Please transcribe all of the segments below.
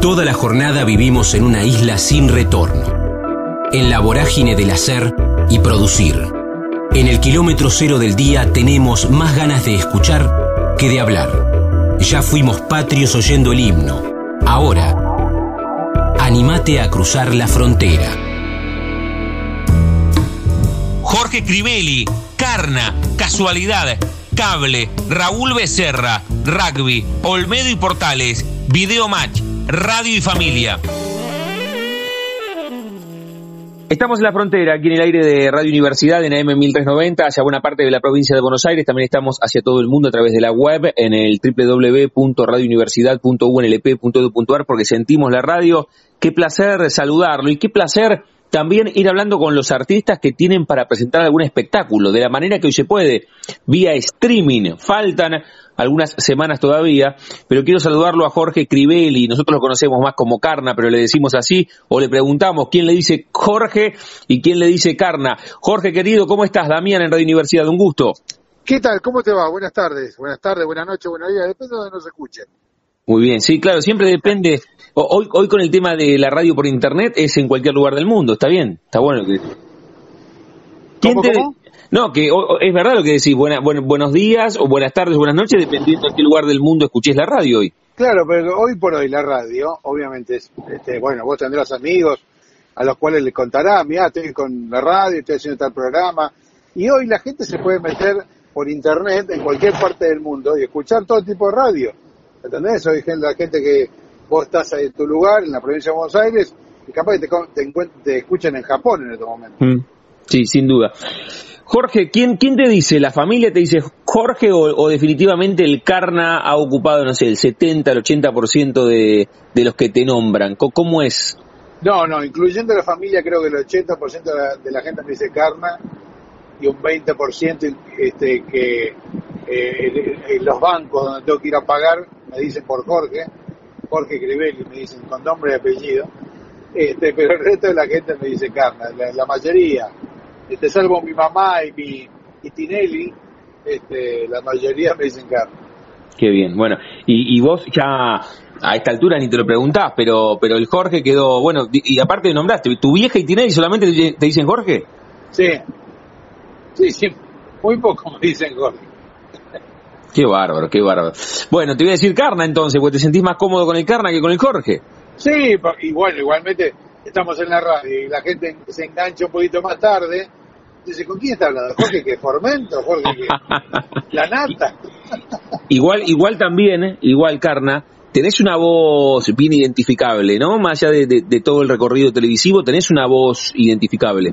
Toda la jornada vivimos en una isla sin retorno, en la vorágine del hacer y producir. En el kilómetro cero del día tenemos más ganas de escuchar que de hablar. Ya fuimos patrios oyendo el himno. Ahora, animate a cruzar la frontera. Jorge Crivelli, Carna, Casualidad, Cable, Raúl Becerra, Rugby, Olmedo y Portales, Video Match, Radio y Familia. Estamos en la frontera, aquí en el aire de Radio Universidad, en AM 1390, hacia buena parte de la provincia de Buenos Aires. También estamos hacia todo el mundo a través de la web, en el www.radiouniversidad.unlp.edu.ar, porque sentimos la radio. Qué placer saludarlo y qué placer también ir hablando con los artistas que tienen para presentar algún espectáculo, de la manera que hoy se puede, vía streaming. Faltan algunas semanas todavía, pero quiero saludarlo a Jorge Crivelli, nosotros lo conocemos más como Carna, pero le decimos así, o le preguntamos quién le dice Jorge y quién le dice Carna. Jorge querido, ¿cómo estás? Damián en Radio Universidad, un gusto. ¿Qué tal? ¿Cómo te va? Buenas tardes, buenas tardes, buenas noches, buenos días, depende de donde nos escuchen. Muy bien, sí, claro, siempre depende. Hoy, hoy con el tema de la radio por internet es en cualquier lugar del mundo, está bien, está bueno que. ¿Cómo, cómo? No, que es verdad lo que decís, buena, buenos días o buenas tardes, buenas noches, dependiendo de qué lugar del mundo escuches la radio hoy. Claro, pero hoy por hoy la radio, obviamente, es, este, bueno, vos tendrás amigos a los cuales le contarás, mira, estoy con la radio, estoy haciendo tal programa, y hoy la gente se puede meter por internet en cualquier parte del mundo y escuchar todo tipo de radio. ¿Entendés? Hoy la gente que vos estás en tu lugar, en la provincia de Buenos Aires, y capaz que te, te, te escuchan en Japón en este momento. Mm, sí, sin duda. Jorge, ¿quién, ¿quién te dice? ¿La familia te dice Jorge o, definitivamente el Carna ha ocupado, no sé, el 70, el 80% de, de los que te nombran? ¿Cómo es? No, no, incluyendo la familia creo que el 80% de la, de la gente me dice Carna y un 20% este, que eh, en los bancos donde tengo que ir a pagar me dicen por Jorge, Jorge Crivelli me dicen con nombre y apellido, este, pero el resto de la gente me dice Carna, la, mayoría, este, salvo mi mamá y mi y Tinelli, este, la mayoría me dicen Carna. Qué bien, bueno, y, y vos ya a esta altura ni te lo preguntás, pero pero el Jorge quedó, bueno, y aparte nombraste, ¿tu vieja y Tinelli solamente te dicen Jorge? Sí, sí, sí, muy poco me dicen Jorge. Qué bárbaro, qué bárbaro. Bueno, te voy a decir Carna entonces, porque te sentís más cómodo con el Carna que con el Jorge. Sí, y bueno, igualmente estamos en la radio y la gente se engancha un poquito más tarde. Dice, ¿con quién está hablando? ¿Jorge que Formento? ¿Jorge que La Nata? igual, igual también, ¿eh? igual Carna, tenés una voz bien identificable, ¿no? Más allá de, de, todo el recorrido televisivo, tenés una voz identificable.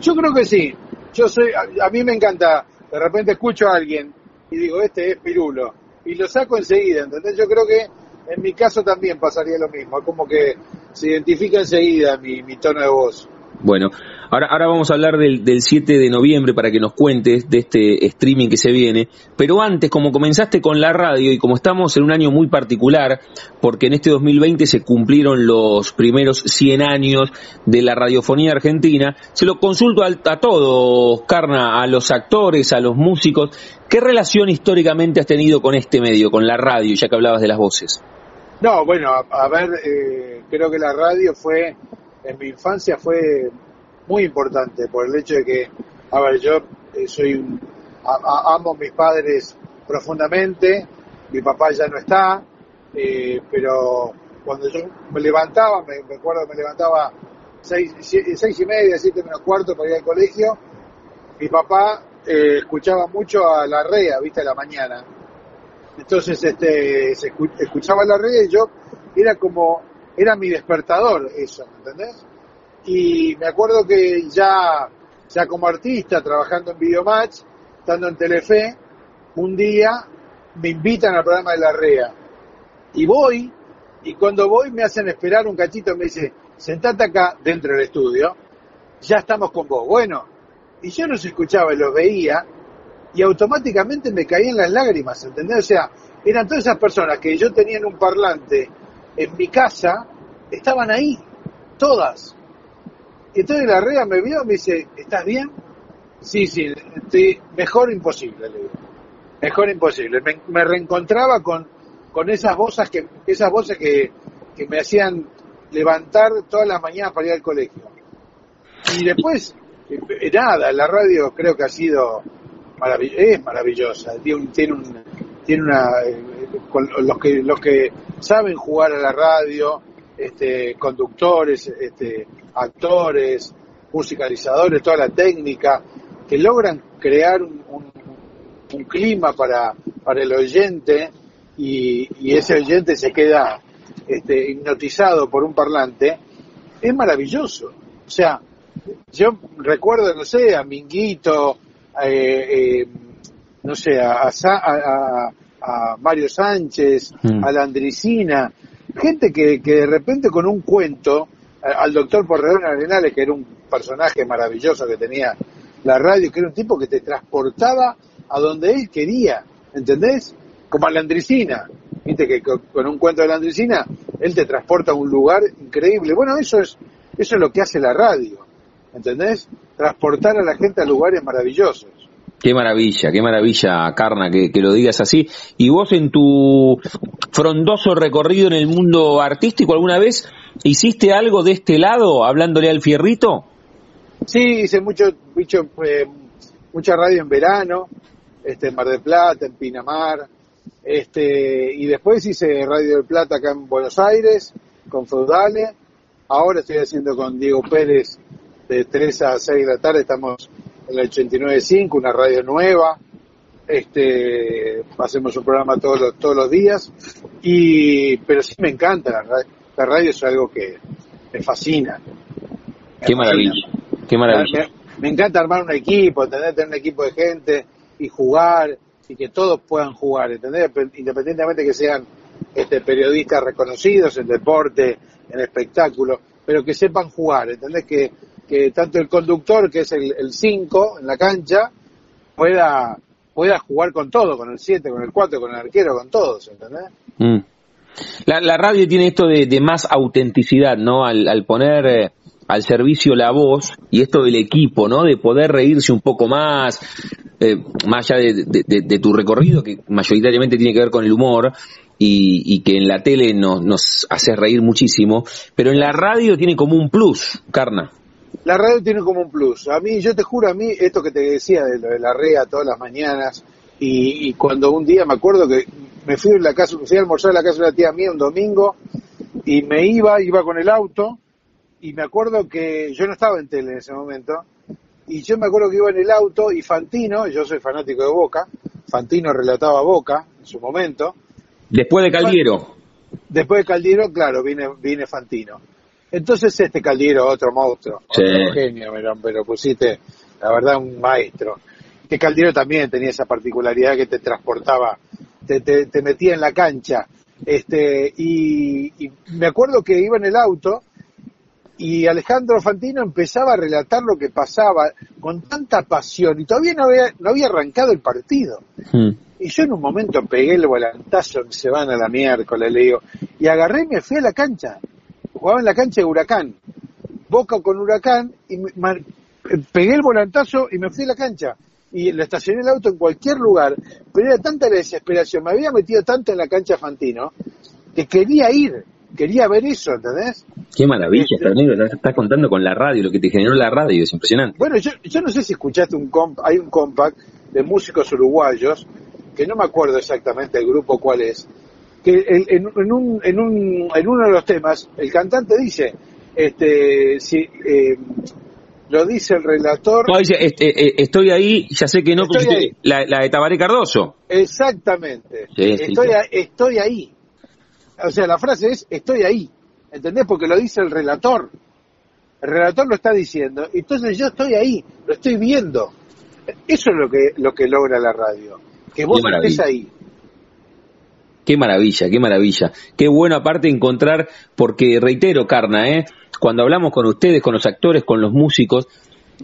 Yo creo que sí. Yo soy, a, a mí me encanta, de repente escucho a alguien y digo, este es Pirulo. Y lo saco enseguida, ¿entendés? Yo creo que en mi caso también pasaría lo mismo, como que se identifica enseguida mi, mi tono de voz. Bueno, ahora, ahora vamos a hablar del, del 7 de noviembre para que nos cuentes de este streaming que se viene. Pero antes, como comenzaste con la radio y como estamos en un año muy particular, porque en este 2020 se cumplieron los primeros 100 años de la radiofonía argentina, se lo consulto a, todos, Carna, a los actores, a los músicos. ¿Qué relación históricamente has tenido con este medio, con la radio, ya que hablabas de las voces? No, bueno, a, a ver, eh, creo que la radio fue en mi infancia fue muy importante por el hecho de que, a ver, yo eh, soy un, amo a mis padres profundamente, mi papá ya no está, eh, pero cuando yo me levantaba, me, me acuerdo me levantaba seis, seis y media, siete menos cuarto para ir al colegio, mi papá eh, escuchaba mucho a la REA, viste, a la mañana. Entonces, este, se escuchaba la REA y yo era como era mi despertador eso, ¿me entendés? Y me acuerdo que ya, ya como artista, trabajando en Videomatch, estando en Telefe, un día me invitan al programa de la REA. Y voy, y cuando voy me hacen esperar un cachito, me dice, sentate acá dentro del estudio, ya estamos con vos. Bueno, y yo los escuchaba y los veía, y automáticamente me caían las lágrimas, ¿entendés? O sea, eran todas esas personas que yo tenía en un parlante en mi casa estaban ahí, todas. Y entonces la REA me vio y me dice, ¿estás bien? Sí, sí, mejor imposible, le digo. Mejor imposible. Me, reencontraba con, con esas voces que, esas voces que, que me hacían levantar todas las mañanas para ir al colegio. Y después, eh, nada, la radio creo que ha sido es maravillosa, tiene, tiene, un, tiene una, eh, los que los que saben jugar a la radio, este, conductores, este, actores, musicalizadores, toda la técnica, que logran crear un, un, clima para, para el oyente y, y, ese oyente se queda este, hipnotizado por un parlante, es maravilloso. O sea, yo recuerdo, no sé, a Minguito, eh, eh, no sé, a, a, a Mario Sánchez, mm. a la Andricina, gente que, que de repente con un cuento, al doctor Porredón Arenales, que era un personaje maravilloso que tenía la radio, que era un tipo que te transportaba a donde él quería, ¿entendés? Como a la Andricina, viste que con un cuento de la Andricina, él te transporta a un lugar increíble. Bueno, eso es, eso es lo que hace la radio, ¿entendés? Transportar a la gente a lugares maravillosos. Qué maravilla, qué maravilla, Carna, que, lo digas así. ¿Y vos en tu frondoso recorrido en el mundo artístico alguna vez hiciste algo de este lado, hablándole al fierrito? Sí, hice mucho, mucho eh, mucha radio en verano, este, en Mar del Plata, en Pinamar, este, y después hice Radio del Plata acá en Buenos Aires, con Feudale. Ahora estoy haciendo con Diego Pérez de 3 a 6 de la tarde, estamos en el 89.5, una radio nueva. Este, hacemos un programa todos los, todos los días. Y, pero sí me encanta la radio. La radio es algo que me fascina. Qué maravilla. Qué maravilla. Me, encanta armar un equipo, tener, tener un equipo de gente y jugar y que todos puedan jugar, ¿entendés? Independientemente que sean este, periodistas reconocidos en deporte, en espectáculo, pero que sepan jugar, ¿entendés? Que que tanto el conductor, que es el 5 en la cancha, pueda, pueda jugar con todo, con el 7, con el 4, con el arquero, con todos, ¿entendés? Mm. La, radio tiene esto de, más autenticidad, ¿no? Al, poner eh, al servicio la voz y esto del equipo, ¿no? De poder reírse un poco más, eh, más allá de, tu recorrido, que mayoritariamente tiene que ver con el humor, y, que en la tele nos, nos hace reír muchísimo, pero en la radio tiene como un plus, Carna la radio tiene como un plus. A mí, yo te juro, a mí, esto que te decía de lo de la REA todas las mañanas, y, cuando un día me acuerdo que me fui a la casa, fui a almorzar a la casa de una tía mía un domingo, y me iba, iba con el auto, y me acuerdo que yo no estaba en tele en ese momento, y yo me acuerdo que iba en el auto y Fantino, yo soy fanático de Boca, Fantino relataba Boca en su momento. Después de Caldiero. Después de Caldiero, claro, viene, viene Fantino. Entonces este Caldiero, otro monstruo, otro genio, pero, pusiste, la verdad, un maestro. Este Caldiero también tenía esa particularidad que te transportaba, te, te, metía en la cancha. Este, y, me acuerdo que iba en el auto y Alejandro Fantino empezaba a relatar lo que pasaba con tanta pasión y todavía no había, no había arrancado el partido. Hmm. Y yo en un momento pegué el volantazo, se van a la miércoles, le digo, y agarré y me fui a la cancha jugaba en la cancha de Huracán, Boca con Huracán, y pegué el volantazo y me fui a la cancha. Y le estacioné el auto en cualquier lugar, pero era tanta la desesperación, me había metido tanto en la cancha Fantino, que quería ir, quería ver eso, ¿entendés? Qué maravilla, este, estás contando con la radio, lo que te generó la radio, es impresionante. Bueno, yo, yo no sé si escuchaste un comp, hay un compact de músicos uruguayos, que no me acuerdo exactamente el grupo cuál es, que en, un, en, un, en uno de los temas el cantante dice, este, si, eh, lo dice el relator. No, dice, este, eh, estoy ahí, ya sé que no, La, de Tabaré Cardoso. Exactamente. estoy, estoy ahí. O sea, la frase es, estoy ahí. ¿Entendés? Porque lo dice el relator. El relator lo está diciendo. Entonces yo estoy ahí, lo estoy viendo. Eso es lo que, lo que logra la radio. Que vos estés ahí. Qué maravilla, qué maravilla. Qué bueno aparte encontrar, porque reitero, Carna, ¿eh? cuando hablamos con ustedes, con los actores, con los músicos,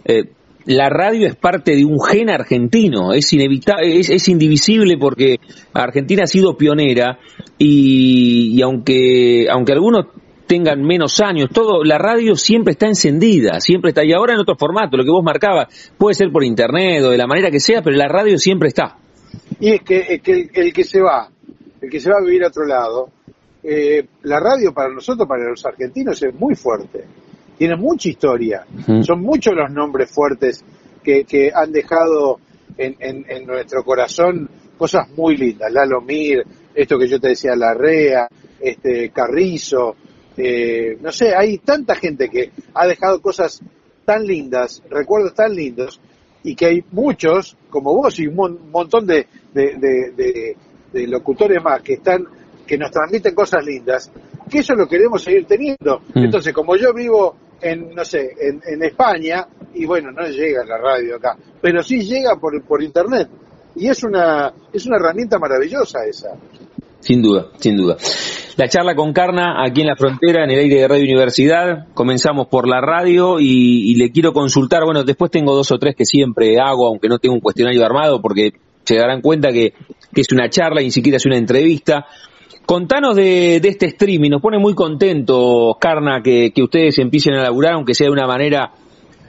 eh, la radio es parte de un gen argentino, es inevitable, es, indivisible porque Argentina ha sido pionera y, aunque, aunque algunos tengan menos años, todo, la radio siempre está encendida, siempre está, y ahora en otro formato, lo que vos marcabas, puede ser por internet o de la manera que sea, pero la radio siempre está. Y es que, que el que se va el que se va a vivir a otro lado, eh, la radio para nosotros, para los argentinos, es muy fuerte. Tiene mucha historia. Son muchos los nombres fuertes que, que han dejado en, en, nuestro corazón cosas muy lindas. Lalo Mir, esto que yo te decía, Larrea, este, Carrizo, eh, no sé, hay tanta gente que ha dejado cosas tan lindas, recuerdos tan lindos, y que hay muchos, como vos y un montón de, de, locutores más que están que nos transmiten cosas lindas, que eso lo queremos seguir teniendo. Mm. Entonces, como yo vivo en, no sé, en, en, España, y bueno, no llega la radio acá, pero sí llega por, por internet. Y es una, es una herramienta maravillosa esa. Sin duda, sin duda. La charla con Carna aquí en la frontera, en el aire de Radio Universidad. Comenzamos por la radio y, le quiero consultar, bueno, después tengo dos o tres que siempre hago, aunque no tengo un cuestionario armado, porque se darán cuenta que, es una charla y ni siquiera es una entrevista. Contanos de, este streaming, nos pone muy contentos, Carna, que, que ustedes empiecen a laburar, aunque sea de una manera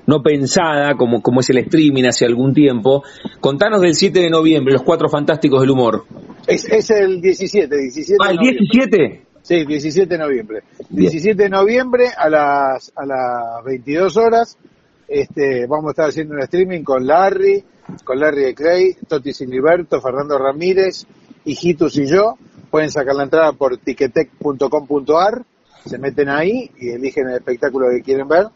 no pensada, como, como es el streaming hace algún tiempo. Contanos del 7 de noviembre, los cuatro fantásticos del humor. Es, es el 17, 17 Ah, el 17. Sí, 17 de noviembre. 17 de noviembre a las, a las 22 horas. Este, vamos a estar haciendo un streaming con Larry, con Larry Clay, Toti Siliberto, Fernando Ramírez, Hijitus y yo. Pueden sacar la entrada por tiquetec.com.ar, se meten ahí y eligen el espectáculo que quieren ver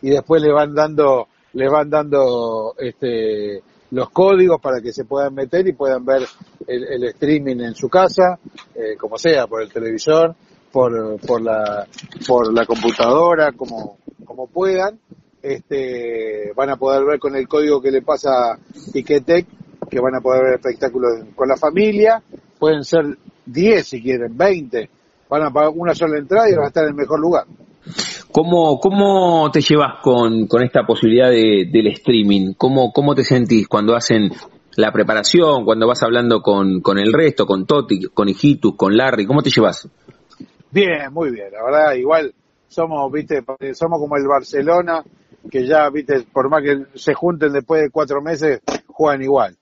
y después le van dando le van dando este los códigos para que se puedan meter y puedan ver el, streaming en su casa, eh, como sea, por el televisor, por, por la por la computadora, como como puedan. Este, van a poder ver con el código que le pasa Ticketek, que van a poder ver espectáculos con la familia. Pueden ser 10 si quieren, 20. Van a pagar una sola entrada y van a estar en el mejor lugar. ¿Cómo, cómo te llevas con, con esta posibilidad de, del streaming? ¿Cómo, ¿Cómo te sentís cuando hacen la preparación, cuando vas hablando con, con el resto, con Toti, con Hijitus, con Larry? ¿Cómo te llevas? Bien, muy bien. La verdad, igual somos, viste, somos como el Barcelona, que ya, viste, por más que se junten después de cuatro meses, juegan igual.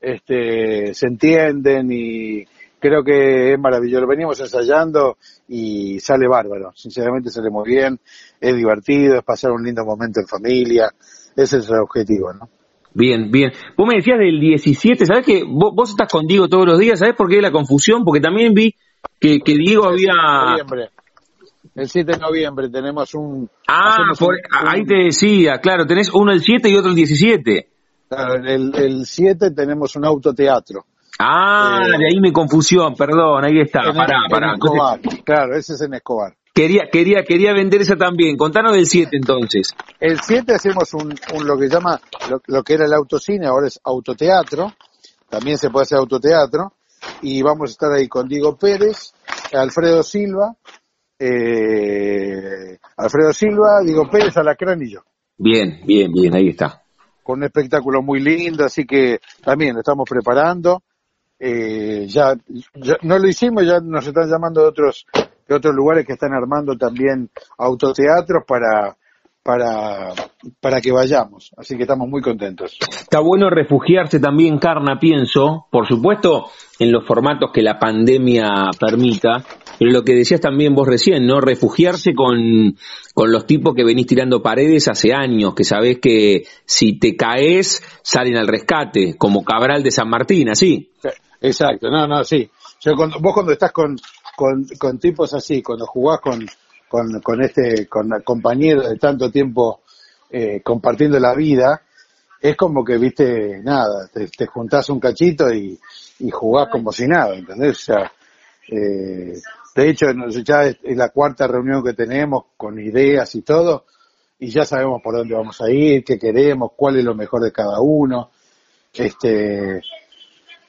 Este, se entienden y creo que es maravilloso. Lo venimos ensayando y sale bárbaro. Sinceramente sale muy bien, es divertido, es pasar un lindo momento en familia. Ese es el objetivo, ¿no? Bien, bien. Vos me decías del 17, ¿sabés que vos, estás con Diego todos los días? ¿Sabés por qué la confusión? Porque también vi que, que Diego había... El 7 de noviembre tenemos un... Ah, ahí te decía, claro, tenés uno el 7 y otro el 17. Claro, el, el 7 tenemos un autoteatro. Ah, de ahí mi confusión, perdón, ahí está, pará, pará. claro, ese es en Escobar. Quería, quería, quería vender esa también. Contanos del 7 entonces. El 7 hacemos un, un, lo que llama, lo, que era el autocine, ahora es autoteatro. También se puede hacer autoteatro. Y vamos a estar ahí con Diego Pérez, Alfredo Silva, eh, Alfredo Silva, Diego Pérez, Alacrán y yo. Bien, bien, bien, ahí está. Con un espectáculo muy lindo, así que también lo estamos preparando eh, ya, no lo hicimos, ya nos están llamando de otros, de otros lugares que están armando también autoteatros para, para, para que vayamos. Así que estamos muy contentos. Está bueno refugiarse también, Carna, pienso, por supuesto, en los formatos que la pandemia permita, pero lo que decías también vos recién, ¿no? Refugiarse con, con los tipos que venís tirando paredes hace años, que sabés que si te caes, salen al rescate, como Cabral de San Martín, así. Exacto, no, no, sí. Yo cuando, vos cuando estás con, con, con tipos así, cuando jugás con, con, con este, con compañeros de tanto tiempo eh, compartiendo la vida, es como que, viste, nada, te, te juntás un cachito y, y jugás como si nada, ¿entendés? O sea, eh, de hecho, ya es, es la cuarta reunión que tenemos con ideas y todo, y ya sabemos por dónde vamos a ir, qué queremos, cuál es lo mejor de cada uno. Este,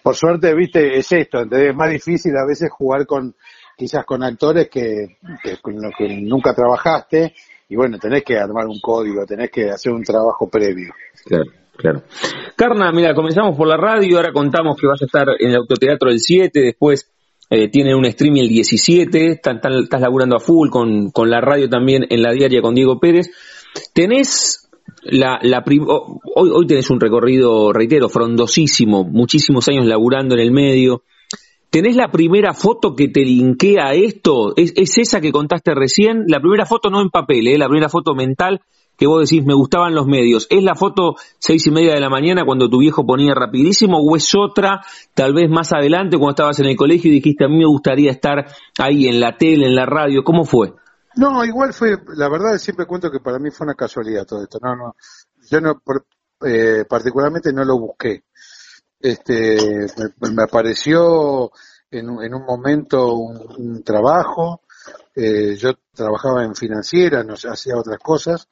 por suerte, viste, es esto, es más difícil a veces jugar con, quizás con actores que, los que nunca trabajaste, y bueno, tenés que armar un código, tenés que hacer un trabajo previo. Claro. Claro. Carna, mira, comenzamos por la radio, ahora contamos que vas a estar en el autoteatro el 7, después eh, tienen un streaming el 17, estás laburando a full con, con la radio también en la diaria con Diego Pérez. ¿Tenés la, la hoy, hoy tenés un recorrido, reitero, frondosísimo, muchísimos años laburando en el medio. ¿Tenés la primera foto que te linkea a esto? ¿Es, esa que contaste recién? La primera foto no en papel, ¿eh? la primera foto mental que vos decís me gustaban los medios. ¿Es la foto seis y media de la mañana cuando tu viejo ponía rapidísimo o es otra, tal vez más adelante cuando estabas en el colegio y dijiste a mí me gustaría estar ahí en la tele, en la radio? ¿Cómo fue? No, igual fue, la verdad siempre cuento que para mí fue una casualidad todo esto. No, no, yo no, eh, particularmente no lo busqué. Este, me, apareció en, un momento un, trabajo. Eh, yo trabajaba en financiera, no hacía otras cosas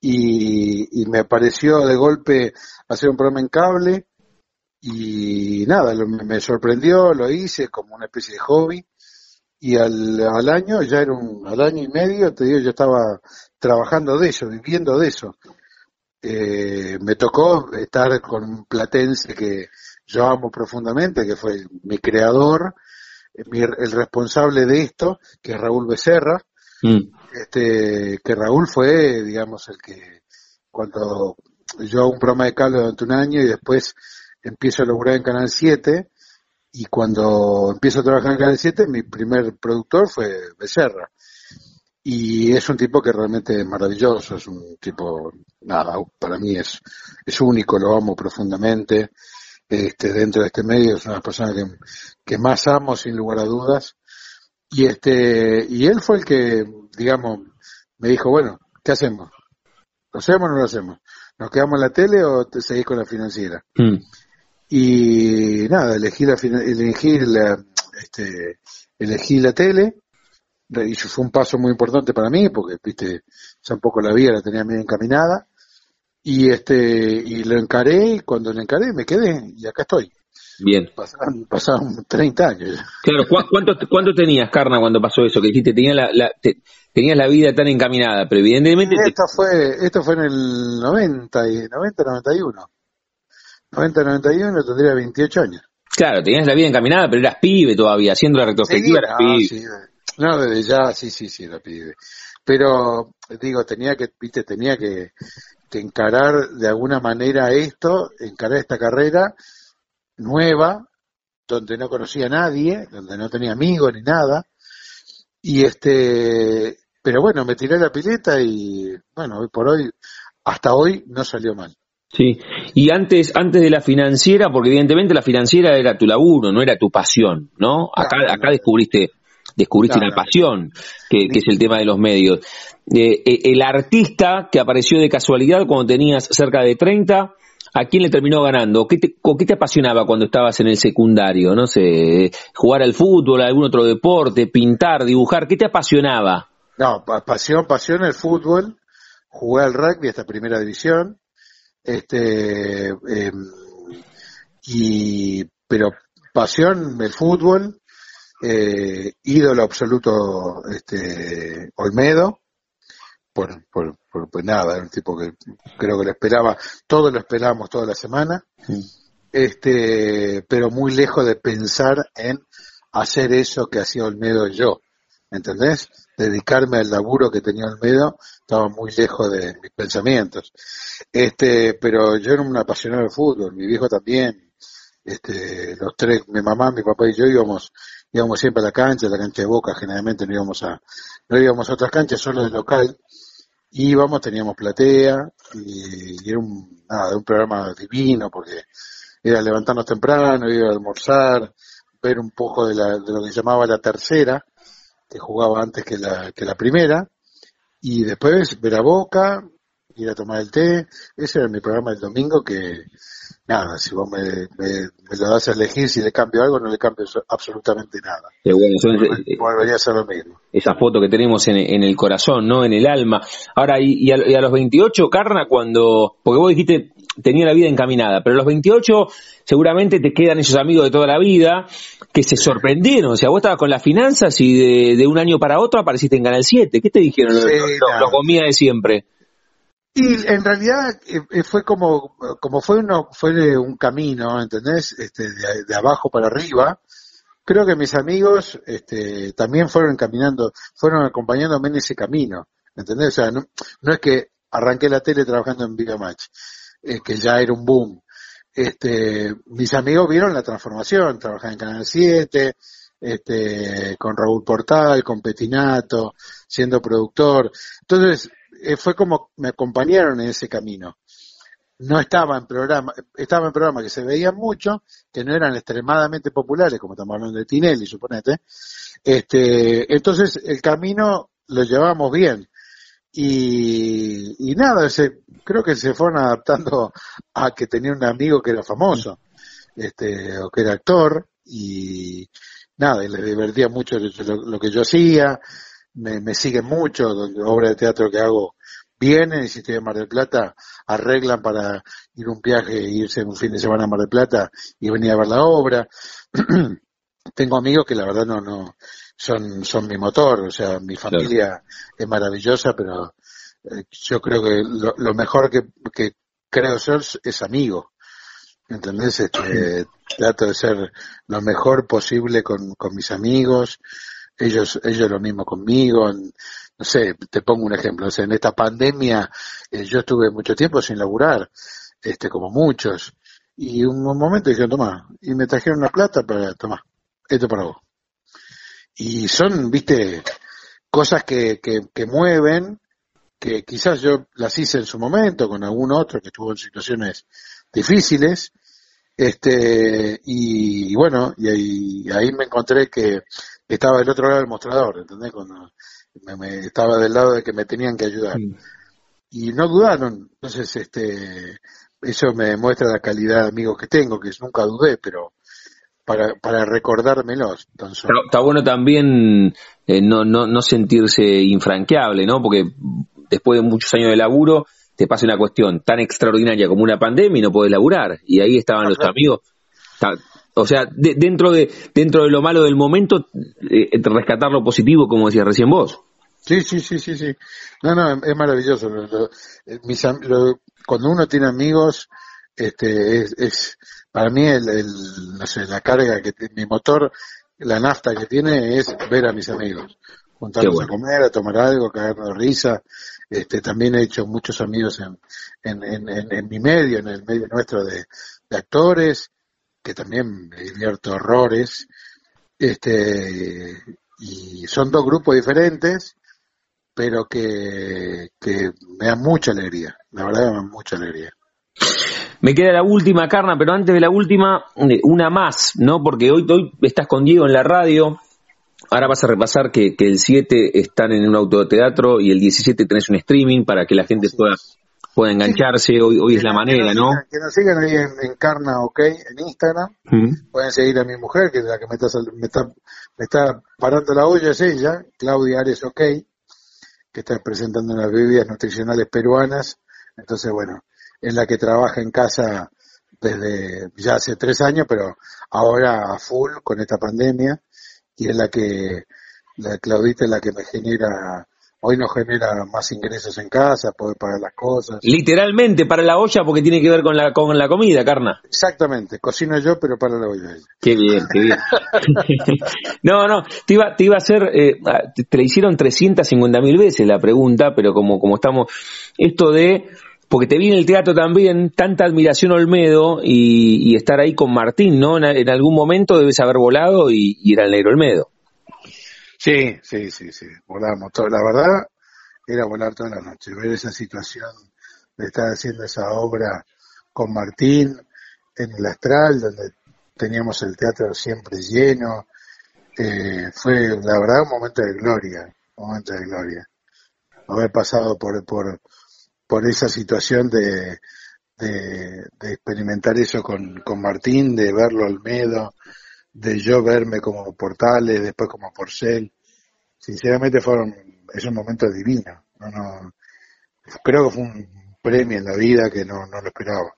y, me apareció de golpe hacer un programa en cable y nada, me sorprendió, lo hice como una especie de hobby y al, al año, ya era un, al año y medio, te digo, yo estaba trabajando de eso, viviendo de eso. Eh, me tocó estar con un platense que yo amo profundamente, que fue mi creador, el responsable de esto, que es Raúl Becerra, mm. este, que Raúl fue, digamos, el que cuando yo hago un programa de cable durante un año y después empiezo a lograr en Canal 7, y cuando empiezo a trabajar en Canal 7, mi primer productor fue Becerra. Y es un tipo que realmente es maravilloso, es un tipo, nada, para mí es, es único, lo amo profundamente. Este, dentro de este medio es una persona que, que más amo sin lugar a dudas. Y este, y él fue el que, digamos, me dijo, bueno, ¿qué hacemos? ¿Lo hacemos o no lo hacemos? ¿Nos quedamos en la tele o te seguís con la financiera? Mm. Y nada, elegí la, elegí la, este, elegí la tele, y fue un paso muy importante para mí, porque, viste, ya un poco la vida la tenía medio encaminada, y este, y lo encaré, y cuando lo encaré me quedé, y acá estoy. Bien. Pasaron, pasaron 30 años. Claro, ¿cuánto, ¿cuánto tenías, Carna, cuando pasó eso? Que dijiste, tenías la, la tenías la vida tan encaminada, pero evidentemente... Esto, fue, esto fue en el 90, y, 90, 91. 90-91 tendría 28 años. Claro, tenías la vida encaminada, pero eras pibe todavía, haciendo la retrospectiva eras pibe. No, desde ya, sí, sí, sí, era pibe. Pero, digo, tenía que, viste, tenía que, encarar de alguna manera esto, encarar esta carrera nueva, donde no conocía a nadie, donde no tenía amigos ni nada. Y este, pero bueno, me tiré la pileta y, bueno, hoy por hoy, hasta hoy no salió mal. Sí, y antes, antes de la financiera, porque evidentemente la financiera era tu laburo, no era tu pasión, ¿no? Acá, acá descubriste, descubriste una pasión, que, es el tema de los medios. Eh, eh, el artista que apareció de casualidad cuando tenías cerca de 30, ¿a quién le terminó ganando? ¿Qué te, ¿Qué te apasionaba cuando estabas en el secundario? No sé, jugar al fútbol, algún otro deporte, pintar, dibujar, ¿qué te apasionaba? No, pasión, pasión el fútbol, jugué al rugby hasta primera división, este em, y pero pasión el fútbol eh, ídolo absoluto este Olmedo por, por, pues nada era un tipo que creo que lo esperaba todos lo esperábamos toda la semana este pero muy lejos de pensar en hacer eso que hacía Olmedo yo ¿entendés? dedicarme al laburo que tenía Olmedo estaba muy lejos de mis pensamientos. Este, pero yo era un apasionado del fútbol, mi viejo también, este, los tres, mi mamá, mi papá y yo íbamos, íbamos siempre a la cancha, a la cancha de Boca, generalmente no íbamos a, no íbamos a otras canchas, solo de local, íbamos, teníamos platea, y, era un, nada, un programa divino, porque era levantarnos temprano, ir a almorzar, ver un poco de, la, de lo que llamaba la tercera, que jugaba antes que la, que la primera, y después ver a Boca, ir a tomar el té, ese era mi programa del domingo que, nada, si vos me, lo das a elegir, si le cambio algo, no le cambio absolutamente nada. volvería a ser lo mismo. Esa foto que tenemos en, el corazón, ¿no? En el alma. Ahora, y, a, los 28, Carna, cuando, porque vos dijiste, tenía la vida encaminada, pero a los 28 seguramente te quedan esos amigos de toda la vida que se sorprendieron. O sea, vos estabas con las finanzas y de, un año para otro apareciste en Canal 7. ¿Qué te dijeron? lo, comía de siempre. Y en realidad eh, eh, fue como, como fue uno, fue un camino, ¿entendés? Este, de, abajo para arriba. Creo que mis amigos, este, también fueron caminando, fueron acompañándome en ese camino, ¿entendés? O sea, no, es que arranqué la tele trabajando en Viva Match, eh, que ya era un boom, este, mis amigos vieron la transformación, trabajaba en Canal 7, este, con Raúl Portal, con Petinato, siendo productor. Entonces, fue como me acompañaron en ese camino. No estaba en programa, estaba en programas que se veían mucho, que no eran extremadamente populares, como estamos hablando de Tinelli, suponete. Este, entonces el camino lo llevamos bien. Y, y nada, se, creo que se fueron adaptando a que tenía un amigo que era famoso, este, o que era actor, y nada, y les divertía mucho lo, que yo hacía, me, me siguen mucho, obras de teatro que hago vienen, y si estoy en Mar del Plata, arreglan para ir un viaje, e irse un fin de semana a Mar del Plata y venir a ver la obra. Tengo amigos que la verdad no, no, son, son mi motor, o sea, mi familia es maravillosa, pero eh, yo creo que lo, mejor que, que, creo ser es amigo. ¿Entendés? Este, trato de ser lo mejor posible con, con mis amigos, ellos, ellos lo mismo conmigo, no sé, te pongo un ejemplo, o sea, en esta pandemia eh, yo estuve mucho tiempo sin laburar, este, como muchos, y un, momento dije, toma, y me trajeron una plata para, toma, esto para vos y son, viste, cosas que, que, que mueven, que quizás yo las hice en su momento con algún otro que estuvo en situaciones difíciles, este, y, bueno, y ahí, ahí, me encontré que estaba del otro lado del mostrador, ¿entendés? Cuando me, estaba del lado de que me tenían que ayudar. Y no dudaron, entonces, este, eso me demuestra la calidad de amigos que tengo, que nunca dudé, pero para, para recordármelos. Está, bueno también eh, no, no, no sentirse infranqueable, ¿no? Porque después de muchos años de laburo te pasa una cuestión tan extraordinaria como una pandemia y no puedes laburar. Y ahí estaban los amigos. O sea, dentro de dentro de lo malo del momento, eh, rescatar lo positivo, como decías recién vos. Sí, sí, sí, sí, sí. No, no, es maravilloso. Eh, cuando uno tiene amigos, este, es para mí el, no sé, la carga que mi motor, la nafta que tiene es ver a mis amigos, juntarnos a comer, a tomar algo, caernos de risa. Este, también he hecho muchos amigos en, en, en, en mi medio, en el medio nuestro de, de, actores, que también me divierto horrores. Este, y son dos grupos diferentes, pero que, que me dan mucha alegría, la verdad me dan mucha alegría. Me queda la última, Carna, pero antes de la última, eh, una más, ¿no? Porque hoy, hoy estás con Diego en la radio, ahora vas a repasar que, que el 7 están en un autoteatro y el 17 tenés un streaming para que la gente pueda, pueda engancharse, hoy, hoy es la manera, ¿no? que nos sigan ahí en, Carna OK, en Instagram, pueden seguir a mi mujer, que es la que me está, me está, me está parando la olla, es ella, Claudia Ares OK, que está presentando unas bebidas nutricionales peruanas, entonces bueno, en la que trabaja en casa desde ya hace tres años, pero ahora a full con esta pandemia, y es la que, la Claudita es la que me genera, hoy nos genera más ingresos en casa, poder pagar las cosas. Literalmente, para la olla, porque tiene que ver con la, con la comida, Carna. Exactamente, cocino yo, pero para la olla. Qué bien, qué bien. no, no, te iba, te iba a hacer, eh, te, le hicieron 350 mil veces la pregunta, pero como, como estamos, esto de porque te vi en el teatro también tanta admiración Olmedo y, estar ahí con Martín, ¿no? En, algún momento debes haber volado y, era el negro Olmedo. Sí, sí, sí, sí, volamos. Todo. La verdad, era volar toda la noche, ver esa situación de estar haciendo esa obra con Martín en el Astral, donde teníamos el teatro siempre lleno. Eh, fue, la verdad, un momento de gloria, un momento de gloria. Haber pasado por, por, por esa situación de, de, experimentar eso con, con, Martín, de verlo Almedo, de yo verme como Portales, después como Porcel. Sinceramente fueron esos momentos divinos. No, no, creo que fue un premio en la vida que no, no lo esperaba.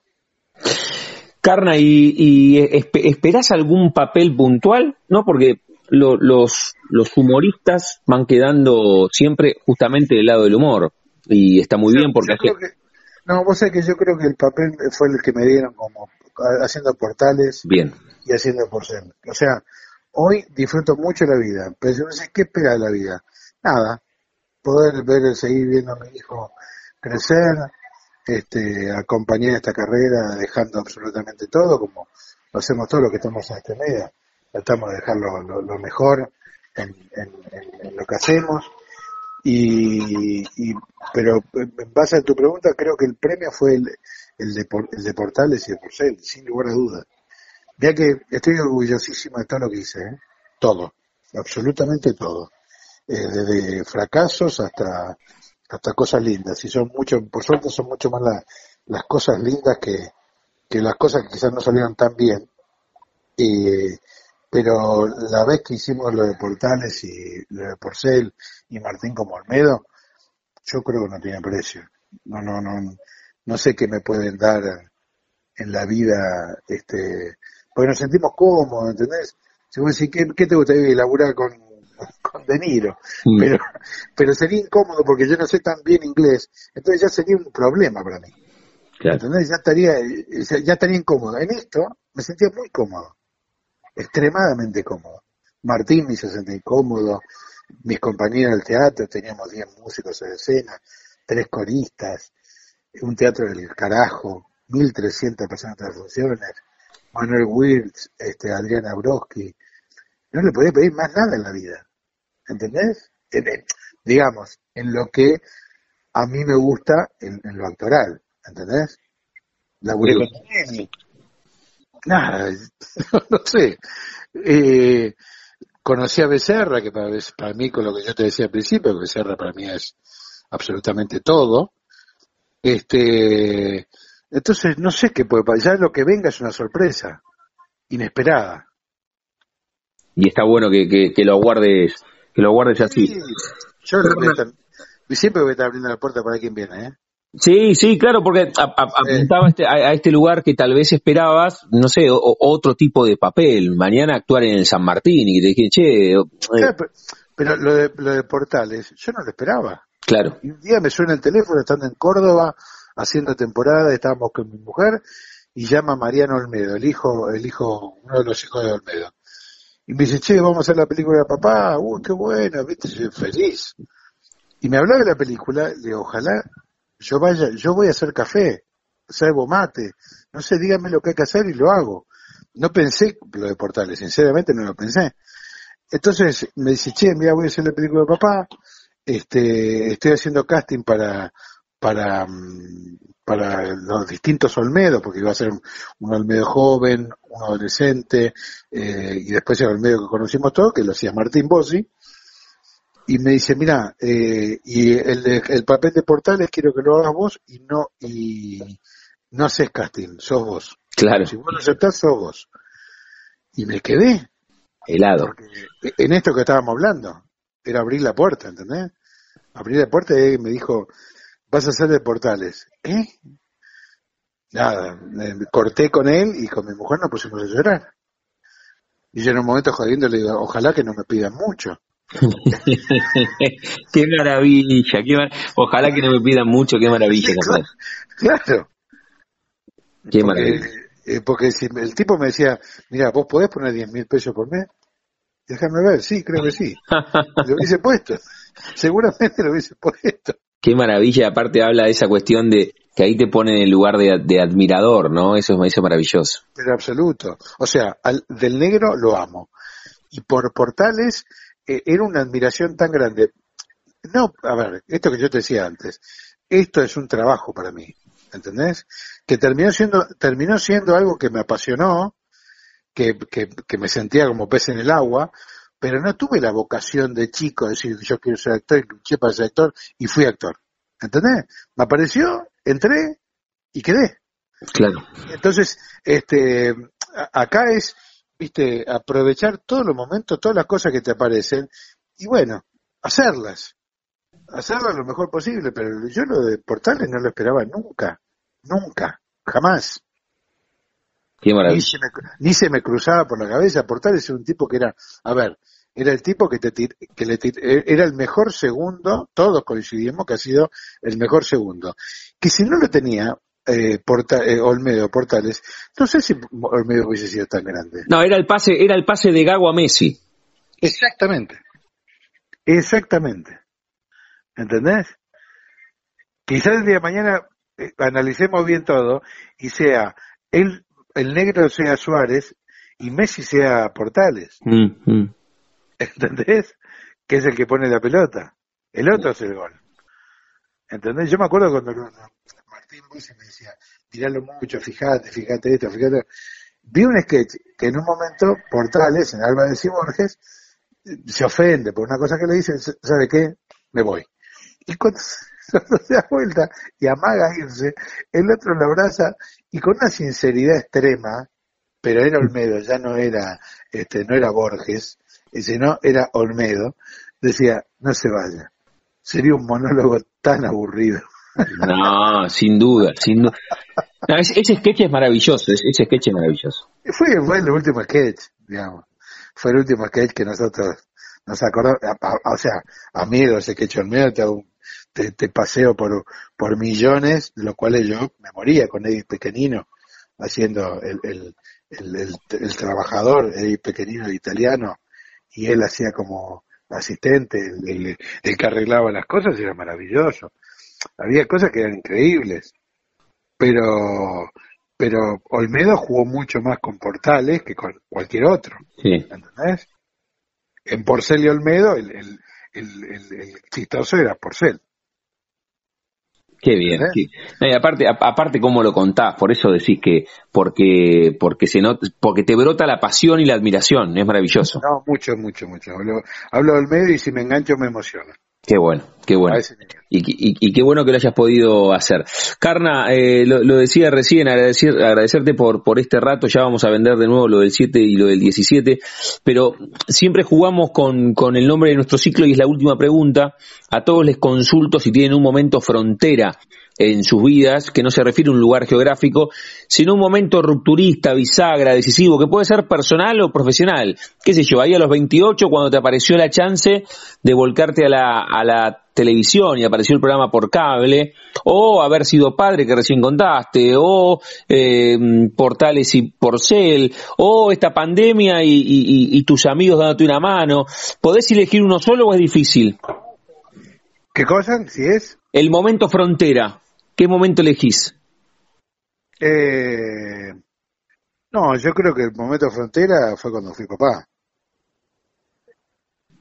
Carna, ¿y, y esperás algún papel puntual? ¿No? Porque los, los humoristas van quedando siempre justamente del lado del humor y está muy bien porque... no, vos sabés que yo creo que el papel fue el que me dieron como haciendo portales bien. y haciendo porcel. O sea, hoy disfruto mucho la vida, pero yo no sé qué espera de la vida. Nada, poder ver, seguir viendo a mi hijo crecer, este, acompañé esta carrera dejando absolutamente todo, como lo hacemos todo lo que estamos en este medio. Tratamos de dejar lo, mejor en, lo que hacemos. Y, pero en base a tu pregunta, creo que el premio fue el, el, de, el de Portales y de Porcel, sin lugar a dudas. Vea que estoy orgullosísimo de todo lo que hice, ¿eh? todo, absolutamente todo, eh, desde fracasos hasta hasta cosas lindas y son mucho, por suerte son mucho más las cosas lindas que, que las cosas que quizás no salieron tan bien. pero la vez que hicimos lo de Portales y lo de Porcel y Martín como Olmedo, yo creo que no tiene precio. No, no, no, no sé qué me pueden dar en la vida, este, porque nos sentimos cómodos, ¿entendés? Si vos decís, ¿qué, qué te gustaría laburar con, con De Niro? Mm. Pero, pero sería incómodo porque yo no sé tan bien inglés, entonces ya sería un problema para mí. ¿Entendés? Ya estaría, ya estaría incómodo. En esto me sentía muy cómodo, extremadamente cómodo. Martín me hizo sentir cómodo, mis compañeros del teatro, teníamos 10 músicos en escena, tres coristas, un teatro del carajo, 1.300 personas en las funciones, Manuel Wirtz, este, Adriana Broski. No le podía pedir más nada en la vida. ¿Entendés? digamos, en lo que a mí me gusta en, lo actoral. ¿Entendés? Laburé con Nada, no sé. Eh, conocí a Becerra, que para, para mí, con lo que yo te decía al principio, Becerra para mí es absolutamente todo. Este, entonces no sé qué puede pasar, ya lo que venga es una sorpresa, inesperada. Y está bueno que, que, lo guardes, que lo guardes así. Sí, yo siempre voy a estar abriendo la puerta para quien viene, ¿eh? Sí, sí, claro, porque apuntaba este, a, este lugar que tal vez esperabas, no sé, otro tipo de papel. Mañana actuar en el San Martín y te dije, che. Eh". pero, lo, de, lo de Portales, yo no lo esperaba. Claro. Y un día me suena el teléfono estando en Córdoba haciendo temporada, estábamos con mi mujer y llama Mariano Olmedo, el hijo, el hijo, uno de los hijos de Olmedo. Y me dice, che, vamos a hacer la película de papá, uy, qué bueno, viste, feliz. Y me hablaba de la película, le digo, ojalá yo vaya, yo voy a hacer café, salvo mate, no sé, dígame lo que hay que hacer y lo hago. No pensé lo de Portales, sinceramente no lo pensé. Entonces me dice, che, mira, voy a hacer la película de papá, este, estoy haciendo casting para, para, mm, para los distintos Olmedos, porque iba a ser un Olmedo joven, un adolescente, eh, y después el Olmedo que conocimos todos, que lo hacía Martín Bossi, y me dice, mira, eh, y el, el papel de Portales quiero que lo hagas vos y no, y no haces casting, sos vos. Claro. Si vos lo aceptás, sos vos. Y me quedé. Helado. en esto que estábamos hablando, era abrir la puerta, ¿entendés? Abrir la puerta y me dijo, vas a hacer de portales. ¿Eh? Nada, corté con él y con mi mujer nos pusimos a llorar. Y yo en un momento jodiendo le digo, ojalá que no me pidan mucho. qué maravilla, qué ojalá que no me pidan mucho, qué maravilla. claro. Qué maravilla. Eh, porque si el tipo me decía, mira, vos podés poner 10 mil pesos por mes, déjame ver, sí, creo que sí. lo hubiese puesto, seguramente lo hubiese puesto. Qué maravilla, aparte habla de esa cuestión de que ahí te pone en el lugar de, admirador, ¿no? Eso me dice maravilloso. Pero absoluto. O sea, al, del negro lo amo. Y por Portales eh, era una admiración tan grande. No, a ver, esto que yo te decía antes, esto es un trabajo para mí, ¿entendés? Que terminó siendo, terminó siendo algo que me apasionó, que, que, que me sentía como pez en el agua, pero no tuve la vocación de chico, de decir, yo quiero ser actor, luché para ser actor, y fui actor. ¿Entendés? Me apareció, entré y quedé. Claro. Entonces, este, acá es, viste, aprovechar todos los momentos, todas las cosas que te aparecen, y bueno, hacerlas. Hacerlas lo mejor posible, pero yo lo de Portales no lo esperaba nunca, nunca, jamás. Qué maravilla. Ni se, me, ni se me cruzaba por la cabeza. Portales es un tipo que era, a ver, era el tipo que, te, que le e, era el mejor segundo, todos coincidimos que ha sido el mejor segundo. Que si no lo tenía eh, Porta, eh, Olmedo Portales, no sé si Olmedo hubiese sido tan grande. No, era el pase, era el pase de Gago a Messi. Exactamente. Exactamente. ¿Entendés? Quizás el día de mañana eh, analicemos bien todo y sea el, el negro sea Suárez y Messi sea Portales. Mm, mm. ¿Entendés? Que es el que pone la pelota. El otro es el gol. ¿Entendés? Yo me acuerdo cuando Martín Bussi me decía, tiralo mucho, fíjate, fíjate esto, fíjate. Vi un sketch que en un momento Portales, en Álvarez y Borges, se ofende por una cosa que le dice, ¿sabe qué? Me voy. Y cuando, se da vuelta y amaga irse, el otro lo abraza y con una sinceridad extrema, pero era Olmedo, ya no era, este, no era Borges, sino era Olmedo, decía, no se vaya. Sería un monólogo tan aburrido. No, sin duda, sin duda. ese, sketch es maravilloso, ese, sketch es maravilloso. Fue, fue el último sketch, digamos. Fue el último sketch que nosotros nos acordamos. O sea, amigo, ese sketch Olmedo te, te, paseo por, por millones, de los cuales yo me moría con Eddie Pequeñino haciendo el, el, el, el, trabajador, Eddie Pequeñino italiano, y él hacía como asistente, el, el, que arreglaba las cosas, era maravilloso. Había cosas que eran increíbles, pero pero Olmedo jugó mucho más con Portales que con cualquier otro. ¿Entendés? En Porcel y Olmedo el, el, el, el chistoso era Porcel. Qué bien. aparte, aparte cómo lo contás, por eso decís que porque porque se not, porque te brota la pasión y la admiración, es maravilloso. No, mucho, mucho, mucho. Hablo, hablo del medio y si me engancho me emociona. Qué bueno, qué bueno. Y, qué bueno que lo hayas podido hacer. Carna, eh, lo, decía recién, agradecer, agradecerte por, por este rato, ya vamos a vender de nuevo lo del 7 y lo del 17, pero siempre jugamos con, con el nombre de nuestro ciclo y es la última pregunta. A todos les consulto si tienen un momento frontera en sus vidas, que no se refiere a un lugar geográfico, sino un momento rupturista, bisagra, decisivo, que puede ser personal o profesional. ¿Qué sé yo? Ahí a los 28, cuando te apareció la chance de volcarte a la, a la televisión y apareció el programa por cable, o haber sido padre que recién contaste, o eh, portales y porcel, o esta pandemia y, y tus amigos dándote una mano. ¿Podés elegir uno solo o es difícil? ¿Qué cosa? Si es. El momento frontera. ¿Qué momento elegís? Eh, no, yo creo que el momento frontera fue cuando fui papá.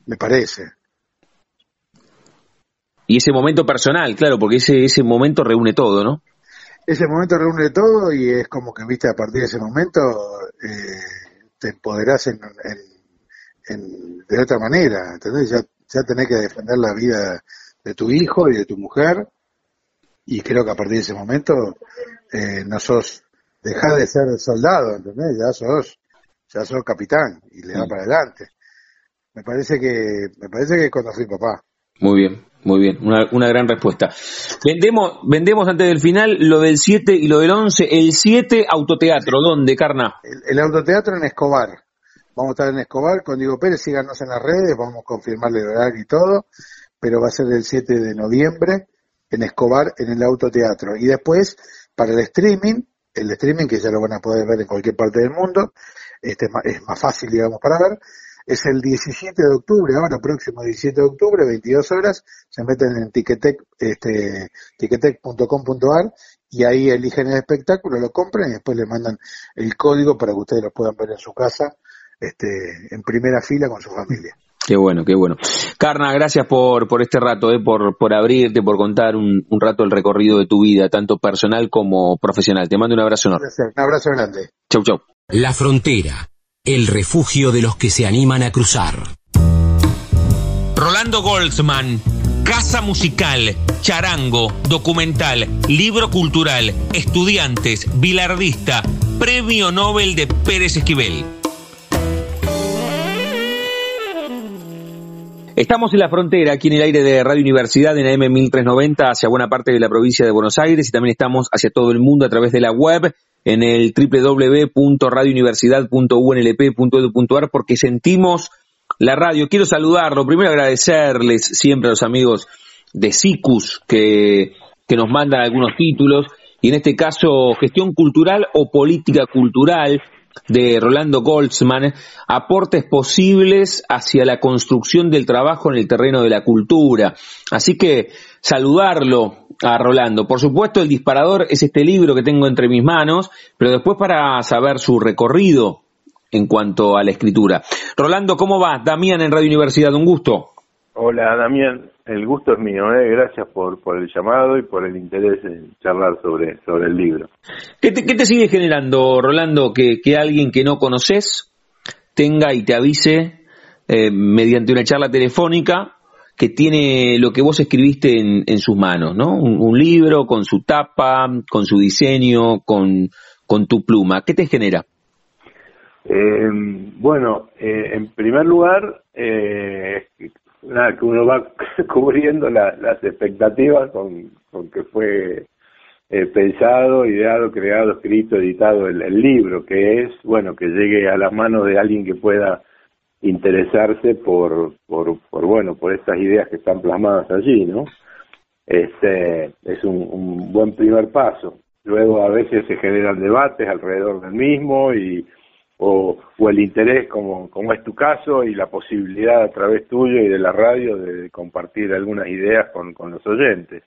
Me parece. Y ese momento personal, claro, porque ese, ese momento reúne todo, ¿no? Ese momento reúne todo y es como que, viste, a partir de ese momento eh, te empoderás en, de otra manera, ¿entendés? Ya, ya tenés que defender la vida de tu hijo y de tu mujer y creo que a partir de ese momento eh, no sos, dejás de ser soldado, ¿entendés? Ya sos, ya sos capitán y le da para adelante. Me parece que, me parece que cuando fui papá. Muy bien, muy bien, una, una gran respuesta. Vendemos, vendemos antes del final lo del 7 y lo del 11. El 7, autoteatro, ¿dónde, Carna? El, autoteatro en Escobar. Vamos a estar en Escobar con Diego Pérez, síganos en las redes, vamos a confirmarle el horario y todo, pero va a ser el 7 de noviembre en Escobar en el autoteatro. Y después, para el streaming, el streaming que ya lo van a poder ver en cualquier parte del mundo, este es más, fácil, digamos, para ver, es el 17 de octubre, ahora próximo 17 de octubre, 22 horas, se meten en Ticketek, este, y ahí eligen el espectáculo, lo compran y después le mandan el código para que ustedes lo puedan ver en su casa, este, en primera fila con su familia. Qué bueno, qué bueno. Carna, gracias por, por este rato, eh, por, por abrirte, por contar un, un rato el recorrido de tu vida, tanto personal como profesional. Te mando un abrazo enorme. Un abrazo grande. Chau, chau. La frontera, el refugio de los que se animan a cruzar. Rolando Goldsman, Casa Musical, Charango, Documental, Libro Cultural, Estudiantes, Bilardista, Premio Nobel de Pérez Esquivel. Estamos en la frontera, aquí en el aire de Radio Universidad, en AM 1390, hacia buena parte de la provincia de Buenos Aires y también estamos hacia todo el mundo a través de la web en el www.radiouniversidad.unlp.edu.ar porque sentimos la radio. Quiero saludarlo, primero agradecerles siempre a los amigos de SICUS que, que nos mandan algunos títulos y en este caso gestión cultural o política cultural de Rolando Goldsman, aportes posibles hacia la construcción del trabajo en el terreno de la cultura. Así que saludarlo a Rolando. Por supuesto, el disparador es este libro que tengo entre mis manos, pero después para saber su recorrido en cuanto a la escritura. Rolando, ¿cómo va? Damián en Radio Universidad, un gusto. Hola, Damián. El gusto es mío, ¿eh? gracias por, por el llamado y por el interés en charlar sobre, sobre el libro. ¿Qué te, sigue generando, Rolando, que, que, alguien que no conoces tenga y te avise eh, mediante una charla telefónica que tiene lo que vos escribiste en, en sus manos, ¿no? Un, libro con su tapa, con su diseño, con, con tu pluma. ¿Qué te genera? Eh, bueno, eh, en primer lugar, eh, nada, que uno va cubriendo las expectativas con, con que fue eh, pensado, ideado, creado, escrito, editado el, libro, que es, bueno, que llegue a las manos de alguien que pueda interesarse por, por, por bueno, por estas ideas que están plasmadas allí, ¿no? Este es un, un buen primer paso. Luego a veces se generan debates alrededor del mismo y o, o el interés, como, como es tu caso, y la posibilidad a través tuyo y de la radio de, compartir algunas ideas con, con los oyentes.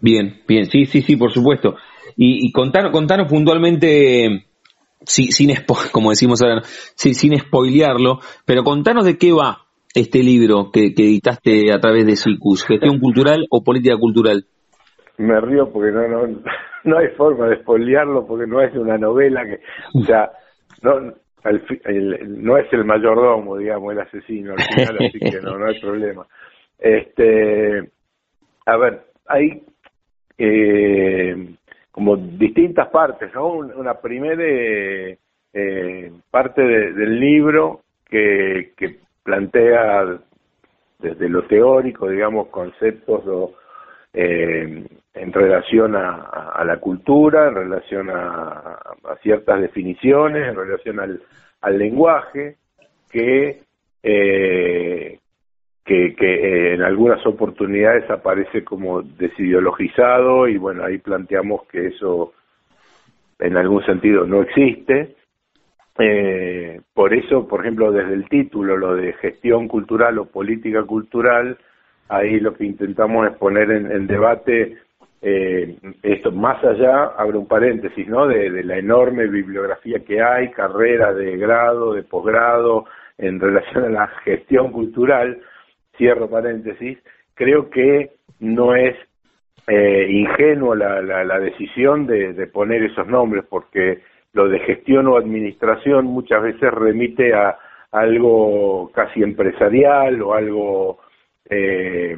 Bien, bien, sí, sí, sí, por supuesto. Y, y contanos, contanos puntualmente, sí, sin, como decimos ahora, sí, sin spoilearlo, pero contanos de qué va este libro que, que editaste a través de SICUS, gestión cultural o política cultural. Me río porque no, no, no hay forma de spoilearlo porque no es una novela que, o sea, no, no es el mayordomo, digamos, el asesino al final, así que no, no hay problema. Este, a ver, hay eh, como distintas partes, ¿no? Una primera eh, parte del libro que, que plantea desde lo teórico, digamos, conceptos o, eh, en relación a, la cultura, en relación a, ciertas definiciones, en relación al, lenguaje, que, eh, que en algunas oportunidades aparece como desideologizado y bueno, ahí planteamos que eso en algún sentido no existe. Eh, por eso, por ejemplo, desde el título, lo de gestión cultural o política cultural, ahí lo que intentamos es poner en debate eh, esto más allá, abro un paréntesis, ¿no? De, la enorme bibliografía que hay, carreras de grado, de posgrado, en relación a la gestión cultural, cierro paréntesis, creo que no es eh, ingenuo la, la, decisión de, de, poner esos nombres, porque lo de gestión o administración muchas veces remite a algo casi empresarial o algo eh,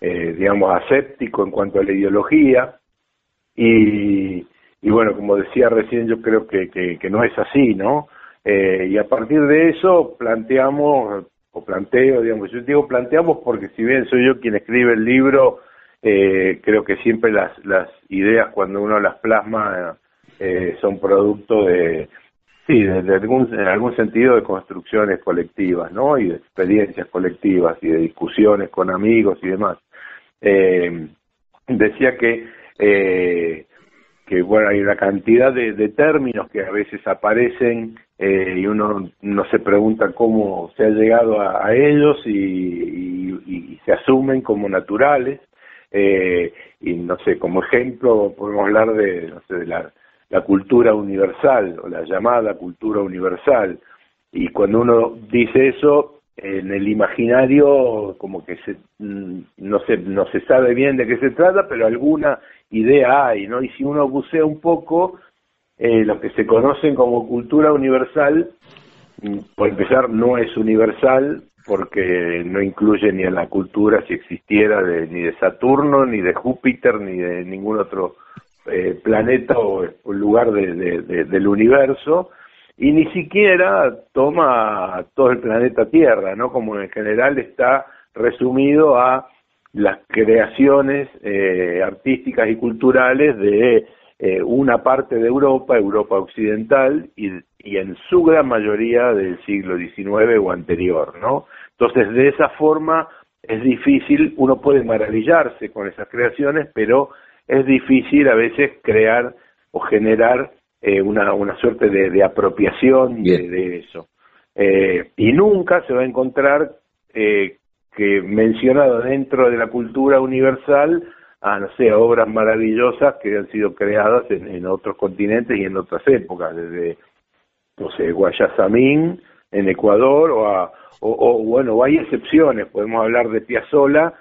eh, digamos, aséptico en cuanto a la ideología. Y, y bueno, como decía recién, yo creo que, que, no es así, ¿no? Eh, y a partir de eso planteamos, o planteo, digamos, yo digo planteamos porque si bien soy yo quien escribe el libro, eh, creo que siempre las, las ideas cuando uno las plasma eh, son producto de, sí, de, algún, en algún sentido de construcciones colectivas, ¿no? Y de experiencias colectivas y de discusiones con amigos y demás eh, decía que eh, que bueno hay una cantidad de, de, términos que a veces aparecen eh, y uno no se pregunta cómo se ha llegado a, ellos y, y, se asumen como naturales eh, y no sé como ejemplo podemos hablar de no sé de la, la cultura universal o la llamada cultura universal. Y cuando uno dice eso en el imaginario como que se, mm, no se no se sabe bien de qué se trata pero alguna idea hay no y si uno bucea un poco eh, lo que se conocen como cultura universal mm, por empezar no es universal porque no incluye ni a la cultura si existiera de, ni de Saturno ni de Júpiter ni de ningún otro eh, planeta o, lugar de, del universo y ni siquiera toma todo el planeta Tierra, ¿no? Como en general está resumido a las creaciones eh, artísticas y culturales de eh, una parte de Europa, Europa occidental, y, y, en su gran mayoría del siglo XIX o anterior, ¿no? Entonces, de esa forma es difícil, uno puede maravillarse con esas creaciones, pero es difícil a veces crear o generar eh, una, una suerte de, apropiación de, eso. Eh, y nunca se va a encontrar eh, que mencionado dentro de la cultura universal a, no sé, obras maravillosas que han sido creadas en, otros continentes y en otras épocas, desde, no sé, Guayasamín en Ecuador o, a, o, bueno, hay excepciones, podemos hablar de Piazzolla,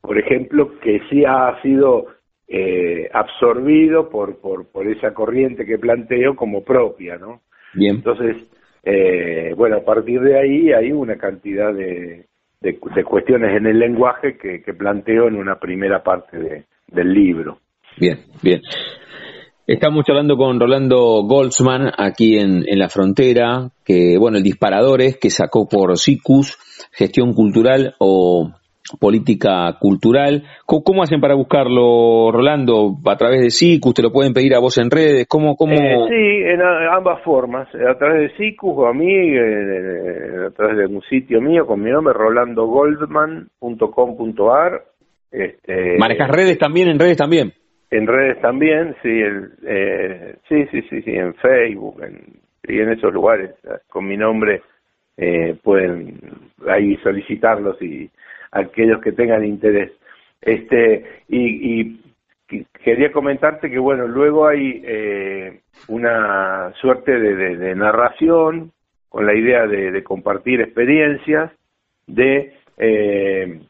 por ejemplo, que sí ha sido eh, absorbido por, por, por esa corriente que planteo como propia, ¿no? Bien. Entonces, eh, bueno, a partir de ahí hay una cantidad de, de, cuestiones en el lenguaje que, que, planteo en una primera parte de, del libro. Bien, bien. Estamos hablando con Rolando Goldsman aquí en, en la frontera, que bueno, el disparador es que sacó por SICUS, gestión cultural o política cultural. ¿Cómo, hacen para buscarlo, Rolando? ¿A través de SICUS? ¿Te lo pueden pedir a vos en redes? ¿Cómo, cómo... Eh, sí, en ambas formas. A través de SICUS o a mí, a través de un sitio mío con mi nombre, rolandogoldman.com.ar. Este, ¿Manejas redes también? ¿En redes también? En redes también, sí, el, eh, sí, sí, sí, sí, en Facebook en, y en esos lugares, con mi nombre eh, pueden ahí solicitarlos y aquellos que tengan interés. Este, y, y quería comentarte que, bueno, luego hay eh, una suerte de, narración con la idea de, compartir experiencias de eh,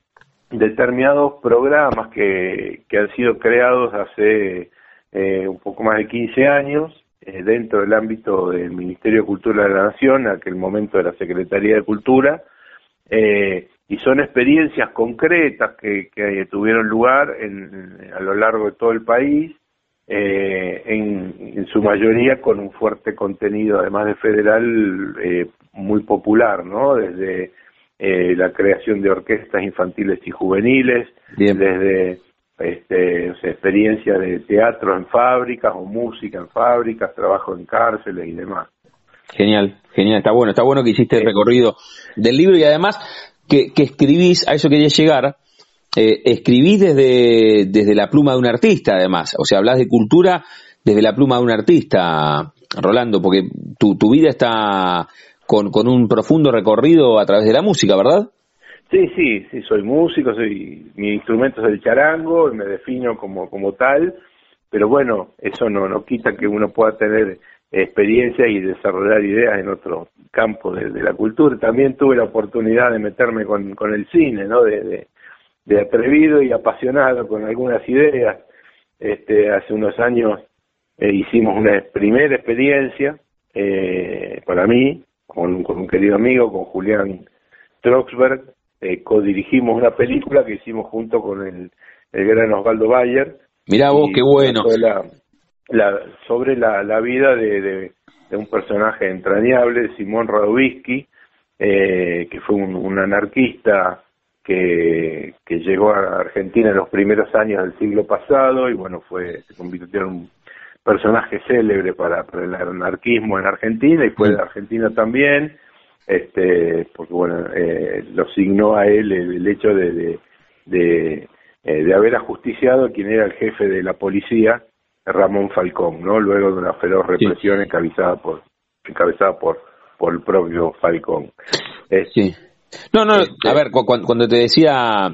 determinados programas que, que han sido creados hace eh, un poco más de 15 años dentro del ámbito del Ministerio de Cultura de la Nación, en aquel momento de la Secretaría de Cultura, eh, y son experiencias concretas que, que tuvieron lugar en, a lo largo de todo el país, eh, en, su mayoría con un fuerte contenido, además de federal, eh, muy popular, ¿no? Desde eh, la creación de orquestas infantiles y juveniles, desde este, experiencia de teatro en fábricas o música en fábricas, trabajo en cárceles y demás. Genial, genial, está bueno, está bueno que hiciste el recorrido del libro y además que, escribís, a eso quería llegar, eh, escribís desde, desde la pluma de un artista, además. O sea, hablas de cultura desde la pluma de un artista, Rolando, porque tu, tu vida está con, con un profundo recorrido a través de la música, ¿verdad? Sí, sí, sí, soy músico, soy, mi instrumento es el charango, y me defino como, como tal, pero bueno, eso no, no quita que uno pueda tener experiencia y desarrollar ideas en otro campo de, la cultura. También tuve la oportunidad de meterme con, con el cine, ¿no? De, de, atrevido y apasionado con algunas ideas. Este, hace unos años eh, hicimos una primera experiencia eh, para mí, con, con, un querido amigo, con Julián Troxberg, eh, codirigimos una película que hicimos junto con el, el gran Osvaldo Bayer. Mirá vos, qué bueno la, sobre la, la vida de, de, un personaje entrañable, Simón Radovisky, eh, que fue un, anarquista que, que llegó a Argentina en los primeros años del siglo pasado y bueno, fue se convirtió en un personaje célebre para, para el anarquismo en Argentina y fue de Argentina también, este, porque bueno, eh, lo signó a él el, hecho de, de, de, eh, de haber ajusticiado a quien era el jefe de la policía Ramón Falcón, ¿no? Luego de una feroz represión encabezada por encabezada por por el propio Falcón. sí. No, no, este a ver, cuando te decía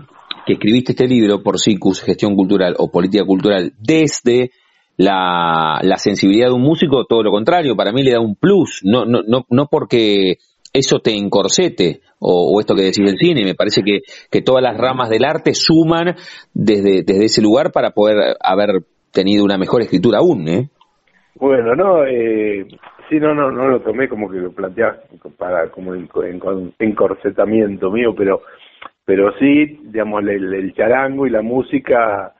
que escribiste este libro por SICUS, Gestión Cultural o Política Cultural, desde la, la sensibilidad de un músico, todo lo contrario, para mí le da un plus, no, no, no, no porque eso te encorsete, o, o, esto que decís del cine, me parece que, que todas las ramas del arte suman desde, desde ese lugar para poder haber tenido una mejor escritura aún, ¿eh? Bueno, no, eh, sí, no, no, no lo tomé como que lo planteas para como en, encorsetamiento mío, pero, pero sí, digamos, el, el, charango y la música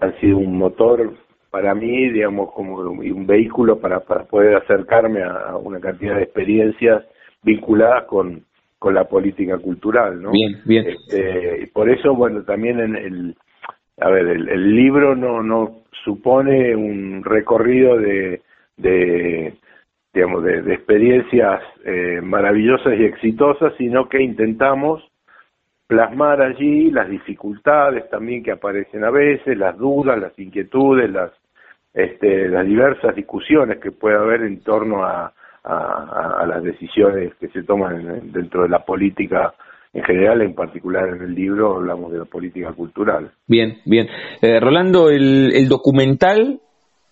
han sido un motor para mí, digamos, como un vehículo para, para poder acercarme a una cantidad de experiencias vinculadas con, con la política cultural, ¿no? Bien, bien. Este, por eso, bueno, también en el, a ver, el, el libro no, no supone un recorrido de, de digamos, de, experiencias eh, maravillosas y exitosas, sino que intentamos plasmar allí las dificultades también que aparecen a veces, las dudas, las inquietudes, las, este, las diversas discusiones que puede haber en torno a, a, las decisiones que se toman dentro de la política en general, en particular en el libro hablamos de la política cultural. Bien, bien. Eh, Rolando, el, el, documental,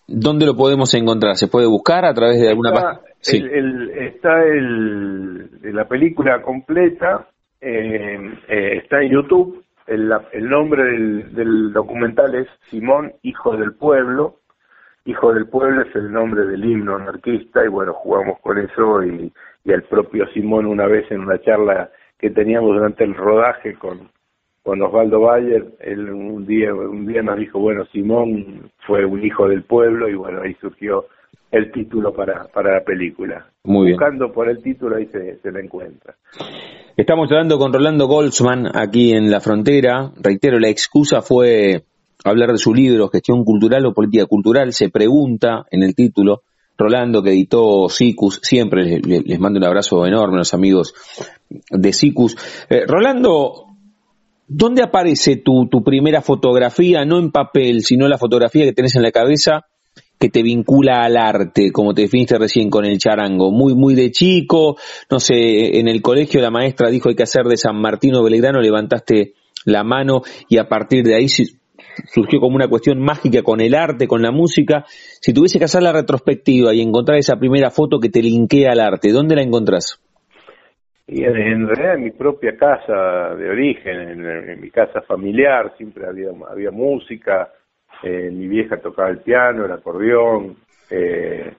¿dónde lo podemos encontrar? ¿Se puede buscar a través de alguna página? Sí. está el, la película completa, eh, eh, está en YouTube. El, el nombre del, del documental es Simón, Hijo del Pueblo, Hijo del Pueblo es el nombre del himno anarquista y bueno, jugamos con eso y, y el propio Simón una vez en una charla que teníamos durante el rodaje con, con Osvaldo Bayer, él un día, un día nos dijo, bueno, Simón fue un hijo del pueblo y bueno, ahí surgió el título para, para la película. Muy Buscando por el título ahí se, se la encuentra. Estamos hablando con Rolando Goldsman aquí en la frontera. Reitero, la excusa fue hablar de su libro, Gestión Cultural o Política Cultural, se pregunta en el título, Rolando, que editó SICUS, siempre les, mando un abrazo enorme a los amigos de SICUS. Eh, Rolando, ¿dónde aparece tu, tu primera fotografía, no en papel, sino la fotografía que tenés en la cabeza que te vincula al arte, como te definiste recién con el charango, muy, muy de chico, no sé, en el colegio la maestra dijo hay que hacer de San Martino Belgrano, levantaste la mano y a partir de ahí surgió como una cuestión mágica con el arte, con la música. Si tuviese que hacer la retrospectiva y encontrar esa primera foto que te linkea al arte, ¿dónde la encontrás? Y en, realidad en mi propia casa de origen, en, mi casa familiar, siempre había, música, eh, mi vieja tocaba el piano, el acordeón, eh,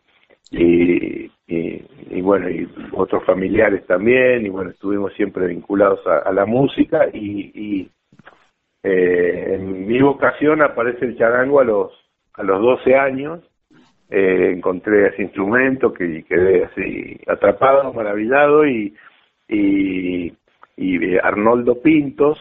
y, y, bueno, y otros familiares también, y bueno, estuvimos siempre vinculados a, la música y eh, en mi vocación aparece el charango a los a los 12 años. Eh, encontré ese instrumento que quedé así atrapado, maravillado y, y, y Arnoldo Pintos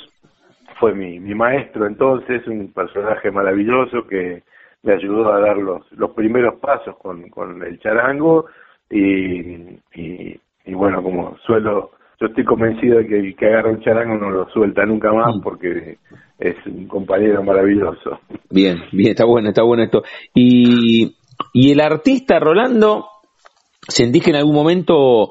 fue mi, mi maestro entonces, un personaje maravilloso que me ayudó a dar los, los primeros pasos con, con el charango y, y, y bueno, como suelo yo estoy convencido de que el que agarra un charango no lo suelta nunca más mm. porque es un compañero maravilloso. Bien, bien, está bueno, está bueno esto. Y, y el artista Rolando, sentís que en algún momento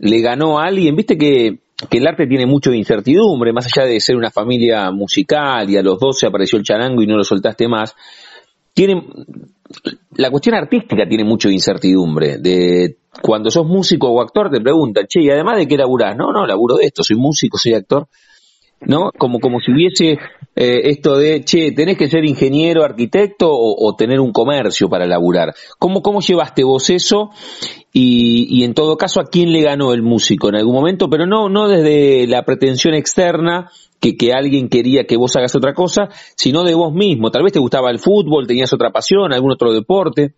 le ganó a alguien, viste que, que el arte tiene mucho de incertidumbre, más allá de ser una familia musical y a los 12 apareció el charango y no lo soltaste más, tiene, la cuestión artística tiene mucho incertidumbre, de cuando sos músico o actor te preguntan, che, y además de qué laburás, no, no, laburo de esto, soy músico, soy actor, ¿no? Como, como si hubiese eh, esto de, che, tenés que ser ingeniero, arquitecto o, tener un comercio para laburar. ¿Cómo, cómo llevaste vos eso? Y, y en todo caso, ¿a quién le ganó el músico en algún momento? Pero no, no desde la pretensión externa, que, que alguien quería que vos hagas otra cosa, sino de vos mismo. Tal vez te gustaba el fútbol, tenías otra pasión, algún otro deporte.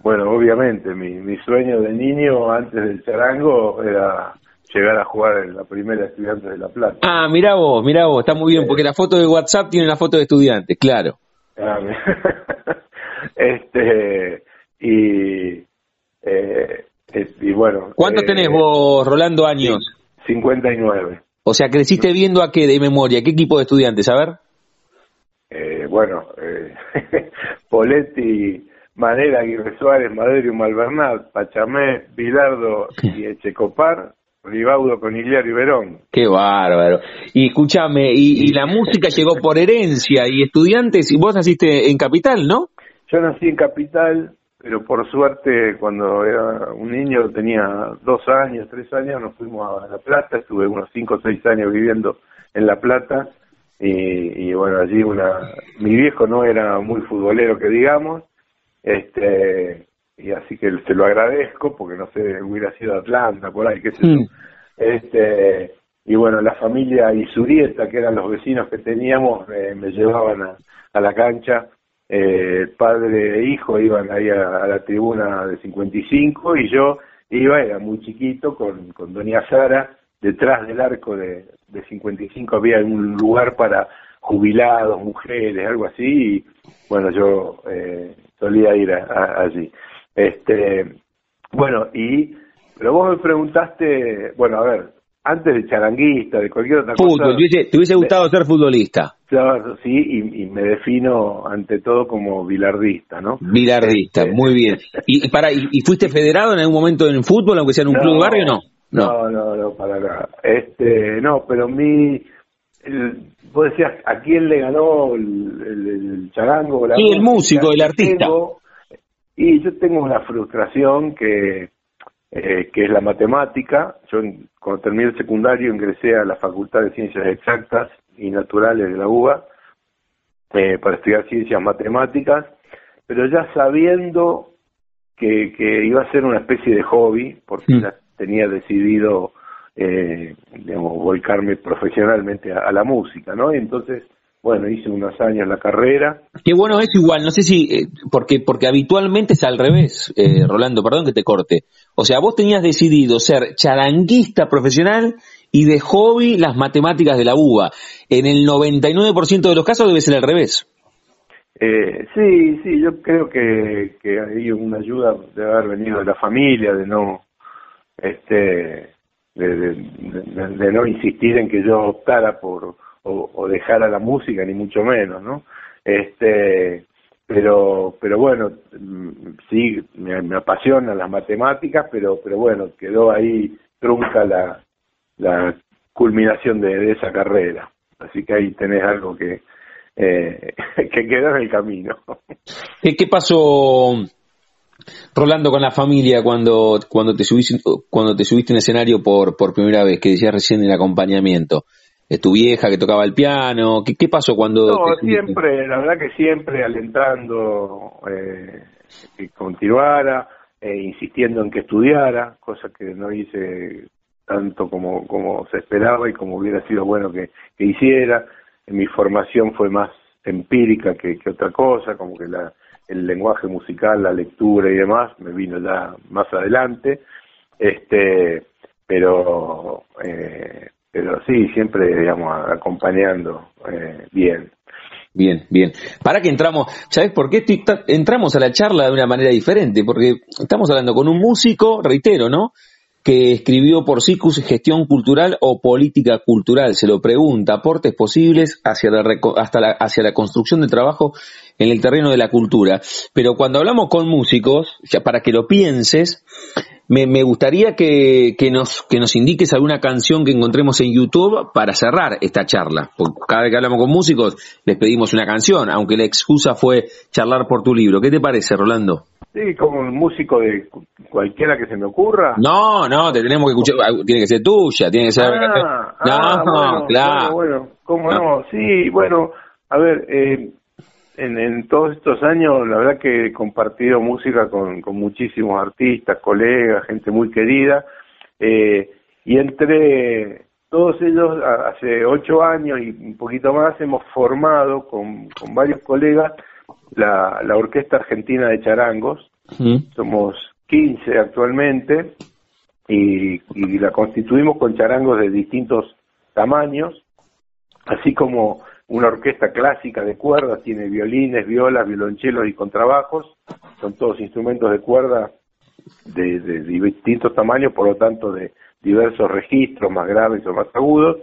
Bueno, obviamente, mi, mi sueño de niño antes del charango era llegar a jugar en la primera estudiante de La Plata. Ah, mira vos, mira vos, está muy bien, porque la foto de WhatsApp tiene la foto de estudiantes, claro. Ah, este, y, eh, y bueno. ¿Cuánto eh, tenés vos, Rolando, años? 59. O sea, creciste viendo a qué de memoria, qué equipo de estudiantes, a ver. Eh, bueno, eh, Poletti, Manera, Aguirre Suárez, Madero y Malvernat, Pachamé, Bilardo y Echecopar, Ribaudo, Conigliar y Verón. Qué bárbaro. Y escúchame, y, la música llegó por herencia, y estudiantes, y vos naciste en Capital, ¿no? Yo nací en Capital, pero por suerte cuando era un niño, tenía dos años, tres años, nos fuimos a La Plata, estuve unos cinco o seis años viviendo en La Plata y, bueno, allí una, mi viejo no era muy futbolero que digamos, este y así que se lo agradezco porque no sé, hubiera sido Atlanta, por ahí, qué sé yo. Mm. Este, y bueno, la familia Isurieta, que eran los vecinos que teníamos, eh, me llevaban a, a la cancha eh, padre e hijo iban ahí a, la tribuna de 55 y yo iba, era muy chiquito, con, con doña Sara, detrás del arco de, de 55 había un lugar para jubilados, mujeres, algo así, y bueno, yo eh, solía ir allí. Este, bueno, y, pero vos me preguntaste, bueno, a ver, antes de charanguista, de cualquier otra Fútbol, cosa. te hubiese, te hubiese gustado ser futbolista. Claro, sí, y, y me defino ante todo como bilardista, ¿no? Bilardista, Este, muy bien. ¿Y, para, y, y fuiste federado en algún momento en fútbol, aunque sea en un club de barrio o no? No, no, no, para nada. Este, no, pero mi, el, vos decías, ¿a quién le ganó el, el, el charango? La Sí, el músico, el artista. Tengo- y yo tengo una frustración que, eh, que es la matemática. Yo cuando terminé el secundario ingresé a la Facultad de Ciencias Exactas y Naturales de la UBA eh, para estudiar ciencias matemáticas, pero ya sabiendo que, que iba a ser una especie de hobby, porque ya tenía decidido, eh, digamos, volcarme profesionalmente a, a la música, ¿no? Y entonces, bueno, hice unos años la carrera. Qué bueno es igual, no sé si, eh, porque, porque habitualmente es al revés, eh, Rolando, perdón que te corte. O sea, vos tenías decidido ser charanguista profesional y de hobby las matemáticas de la UBA. En el 99% de los casos debe ser al revés. Eh, sí, sí, yo creo que, que hay una ayuda de haber venido de la familia, de no, este, de, de- de- de no insistir en que yo optara por o, o dejara la música, ni mucho menos, ¿no? Este, pero, pero bueno, mm, sí, me, me apasionan las matemáticas, pero, pero bueno, quedó ahí trunca la, la culminación de, esa carrera. Así que ahí tenés algo que, eh, que quedó en el camino. ¿Qué, qué pasó, Rolando, con la familia cuando, cuando, te, subiste, cuando te subiste en escenario por, por primera vez, que decías recién el acompañamiento? ¿Es tu vieja que tocaba el piano? ¿Qué, qué pasó cuando...? No, te siempre, la verdad que siempre alentando eh, que continuara, eh, insistiendo en que estudiara, cosa que no hice tanto como, como se esperaba y como hubiera sido bueno que, que hiciera. Mi formación fue más empírica que, que otra cosa, como que la, el lenguaje musical, la lectura y demás me vino ya más adelante. Este, pero eh, pero sí, siempre, digamos, acompañando eh, bien. Bien, bien. Para que entramos, ¿sabes por qué? Entramos a la charla de una manera diferente, porque estamos hablando con un músico, reitero, ¿no? Que escribió por SICUS Gestión Cultural o Política Cultural. Se lo pregunta, aportes posibles hacia la, hasta hacia la construcción de trabajo en el terreno de la cultura. Pero cuando hablamos con músicos, ya para que lo pienses, me, me gustaría que, que, nos, que nos indiques alguna canción que encontremos en YouTube para cerrar esta charla. Porque cada vez que hablamos con músicos les pedimos una canción, aunque la excusa fue charlar por tu libro. ¿Qué te parece, Rolando? Sí, como un músico de cu- cualquiera que se me ocurra. No, no, te tenemos que escuchar, ah, tiene que ser tuya, tiene que ser... Ah, no, ah, bueno, claro. Bueno, bueno, cómo No. no. Sí, bueno, a ver, eh, en, en todos estos años, la verdad que he compartido música con, con muchísimos artistas, colegas, gente muy querida, eh, y entre todos ellos, hace ocho años y un poquito más, hemos formado con, con varios colegas la, la Orquesta Argentina de Charangos, somos 15 actualmente y, y la constituimos con charangos de distintos tamaños, así como una orquesta clásica de cuerdas, tiene violines, violas, violonchelos y contrabajos, son todos instrumentos de cuerda de, de distintos tamaños, por lo tanto de diversos registros, más graves o más agudos.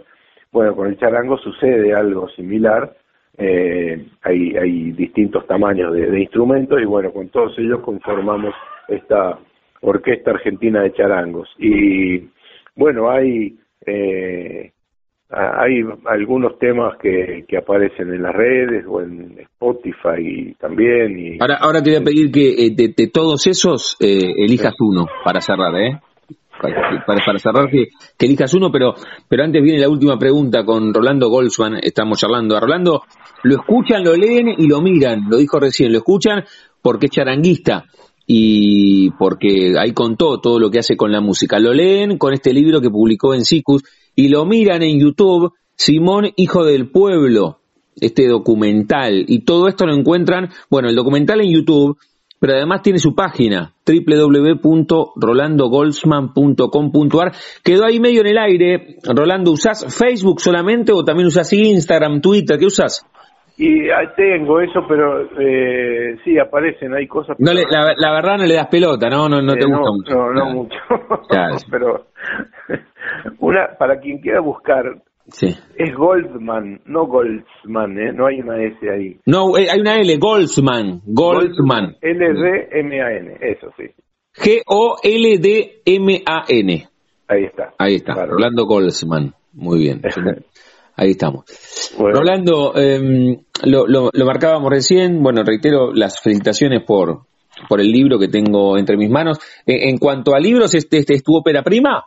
Bueno, con el charango sucede algo similar, eh, hay, hay distintos tamaños de, instrumentos y bueno, con todos ellos conformamos esta Orquesta Argentina de Charangos. Y bueno, hay, eh, hay algunos temas que, que aparecen en las redes o en Spotify también. Y, Ahora, ahora te voy a pedir que eh, de, de todos esos eh, elijas uno para cerrar, ¿eh? Para, para- para cerrar que, que elijas uno, pero, pero antes viene la última pregunta con Rolando Goldsman, estamos charlando. A Rolando lo escuchan, lo leen y lo miran, lo dijo recién, lo escuchan porque es charanguista y porque ahí contó todo lo que hace con la música. Lo leen con este libro que publicó en Sicus y lo miran en YouTube, Simón, Hijo del Pueblo, este documental. Y todo esto lo encuentran, bueno, el documental en YouTube, pero además tiene su página, www.rolandogoldsman.com.ar. Quedó ahí medio en el aire. Rolando, ¿usás Facebook solamente o también usás Instagram, Twitter? ¿Qué usás? Y ahí tengo eso, pero eh, sí, aparecen, hay cosas... No le, la, la verdad no le das pelota, ¿no? No, no te Eh, gusta no, mucho. No, no mucho. Claro. pero una para quien quiera buscar, Sí. es Goldman, no Goldsman, ¿eh? no hay una S ahí. No, eh, hay una L, Goldsman. Goldsman. L-D-M-A-N, eso sí. G-O-L-D-M-A-N. Ahí está. Ahí está, Claro. Rolando Goldsman. Muy bien. Ahí estamos. Bueno. Rolando, eh, lo, lo, lo marcábamos recién. Bueno, reitero las felicitaciones por, por el libro que tengo entre mis manos. Eh, en cuanto a libros, ¿este, este es tu ópera prima?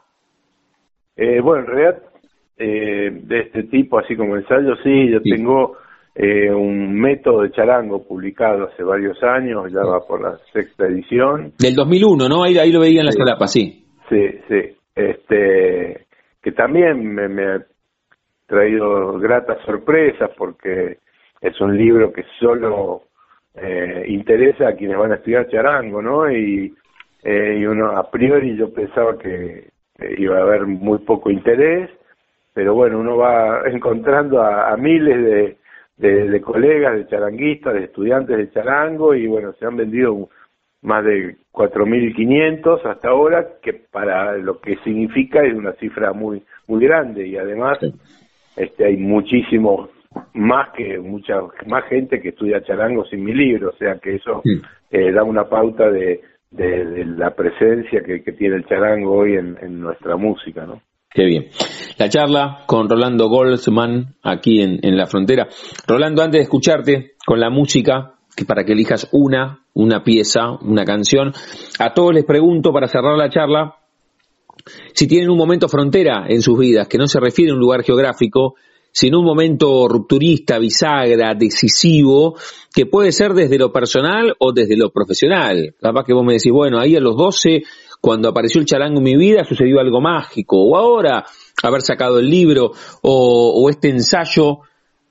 Eh, bueno, en realidad, eh, de este tipo, así como ensayo, sí, yo Sí. tengo eh, un método de charango publicado hace varios años, ya va por la sexta edición. Del 2001, ¿no? Ahí, ahí lo veía en la Sí. solapa, sí. Sí, sí. Este, que también me, traído gratas sorpresas porque es un libro que solo eh, interesa a quienes van a estudiar charango, ¿no? Y, eh, uno a priori yo pensaba que iba a haber muy poco interés, pero bueno, uno va encontrando a, a miles de, de, colegas, de charanguistas, de estudiantes de charango y bueno, se han vendido más de 4.500 hasta ahora, que para lo que significa es una cifra muy muy grande y además. Este hay muchísimo más que mucha más gente que estudia charango sin mi libro, o sea que eso Sí. eh, da una pauta de, de, de la presencia que, que tiene el charango hoy en, en nuestra música, ¿no? Qué bien. La charla con Rolando Goldsman aquí en, en la frontera. Rolando, antes de escucharte con la música, que para que elijas una, una pieza, una canción, a todos les pregunto para cerrar la charla si tienen un momento frontera en sus vidas, que no se refiere a un lugar geográfico, sino un momento rupturista, bisagra, decisivo, que puede ser desde lo personal o desde lo profesional. Capaz que vos me decís, bueno, ahí a los 12, cuando apareció el charango en mi vida, sucedió algo mágico, o ahora haber sacado el libro, o, o este ensayo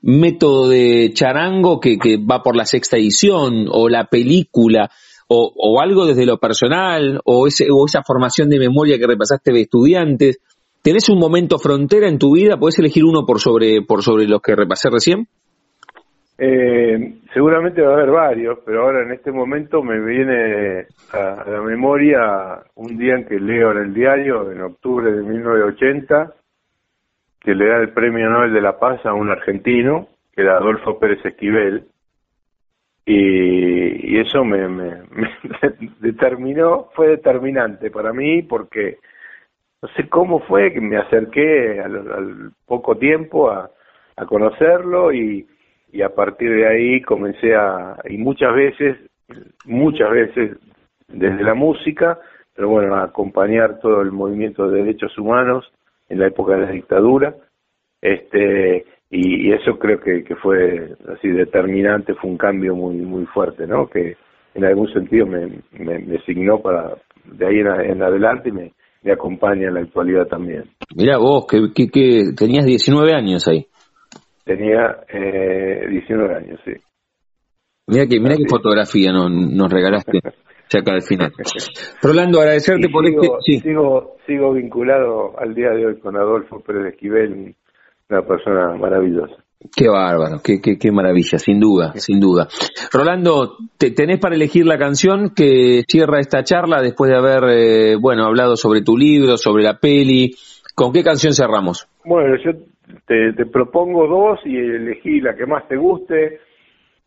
método de charango que, que va por la sexta edición, o la película, o, algo desde lo personal, o, ese, o esa formación de memoria que repasaste de estudiantes. ¿Tenés un momento frontera en tu vida? ¿Podés elegir uno por sobre, por sobre los que repasé recién? Eh, seguramente va a haber varios, pero ahora en este momento me viene a, a la memoria un día en que leo en el diario, en octubre de 1980, que le da el Premio Nobel de la Paz a un argentino, que era Adolfo Pérez Esquivel, y, eso me, me, me determinó, fue determinante para mí porque no sé cómo fue que me acerqué al, al poco tiempo a, a conocerlo y, y a partir de ahí comencé a, y muchas veces, muchas veces desde la música, pero bueno, a acompañar todo el movimiento de derechos humanos en la época de la dictadura, este, y, y eso creo que, que fue así determinante, fue un cambio muy muy fuerte, ¿no? Que en algún sentido me, me, me signó para de ahí en, a- en adelante y me, me acompaña en la actualidad también. Mirá vos, que, que, que tenías 19 años ahí. Tenía eh, 19 años, sí. Mirá que, mirá qué fotografía nos, nos regalaste ya acá al final. Rolando, agradecerte Y por sigo, este... Sí. sigo, sigo vinculado al día de hoy con Adolfo Pérez Esquivel, una persona maravillosa. Qué bárbaro, qué, qué, qué maravilla, sin duda, sin duda. Rolando, te, tenés para elegir la canción que cierra esta charla después de haber, eh, bueno, hablado sobre tu libro, sobre la peli. ¿Con qué canción cerramos? Bueno, yo te, te propongo dos y elegí la que más te guste.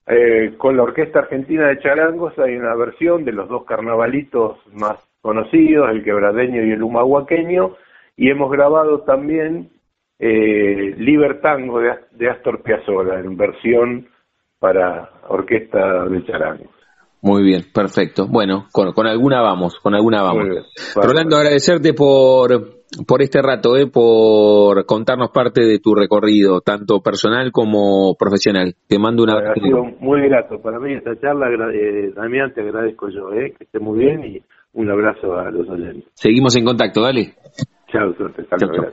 Eh, con la Orquesta Argentina de Charangos hay una versión de los dos carnavalitos más conocidos, el quebradeño y el humahuaqueño, y hemos grabado también eh, Libertango de, As- de Astor Piazzolla en versión para Orquesta de Charangos. Muy bien, perfecto. Bueno, con, con alguna vamos, con alguna vamos. Bien. Rolando, agradecerte por, por este rato, eh, por contarnos parte de tu recorrido, tanto personal como profesional. Te mando una... Ha sido muy grato para mí esta charla, eh, Damián, te agradezco yo, eh, que esté muy bien y un abrazo a los oyentes. Seguimos en contacto, dale. Chao, suerte, hasta luego,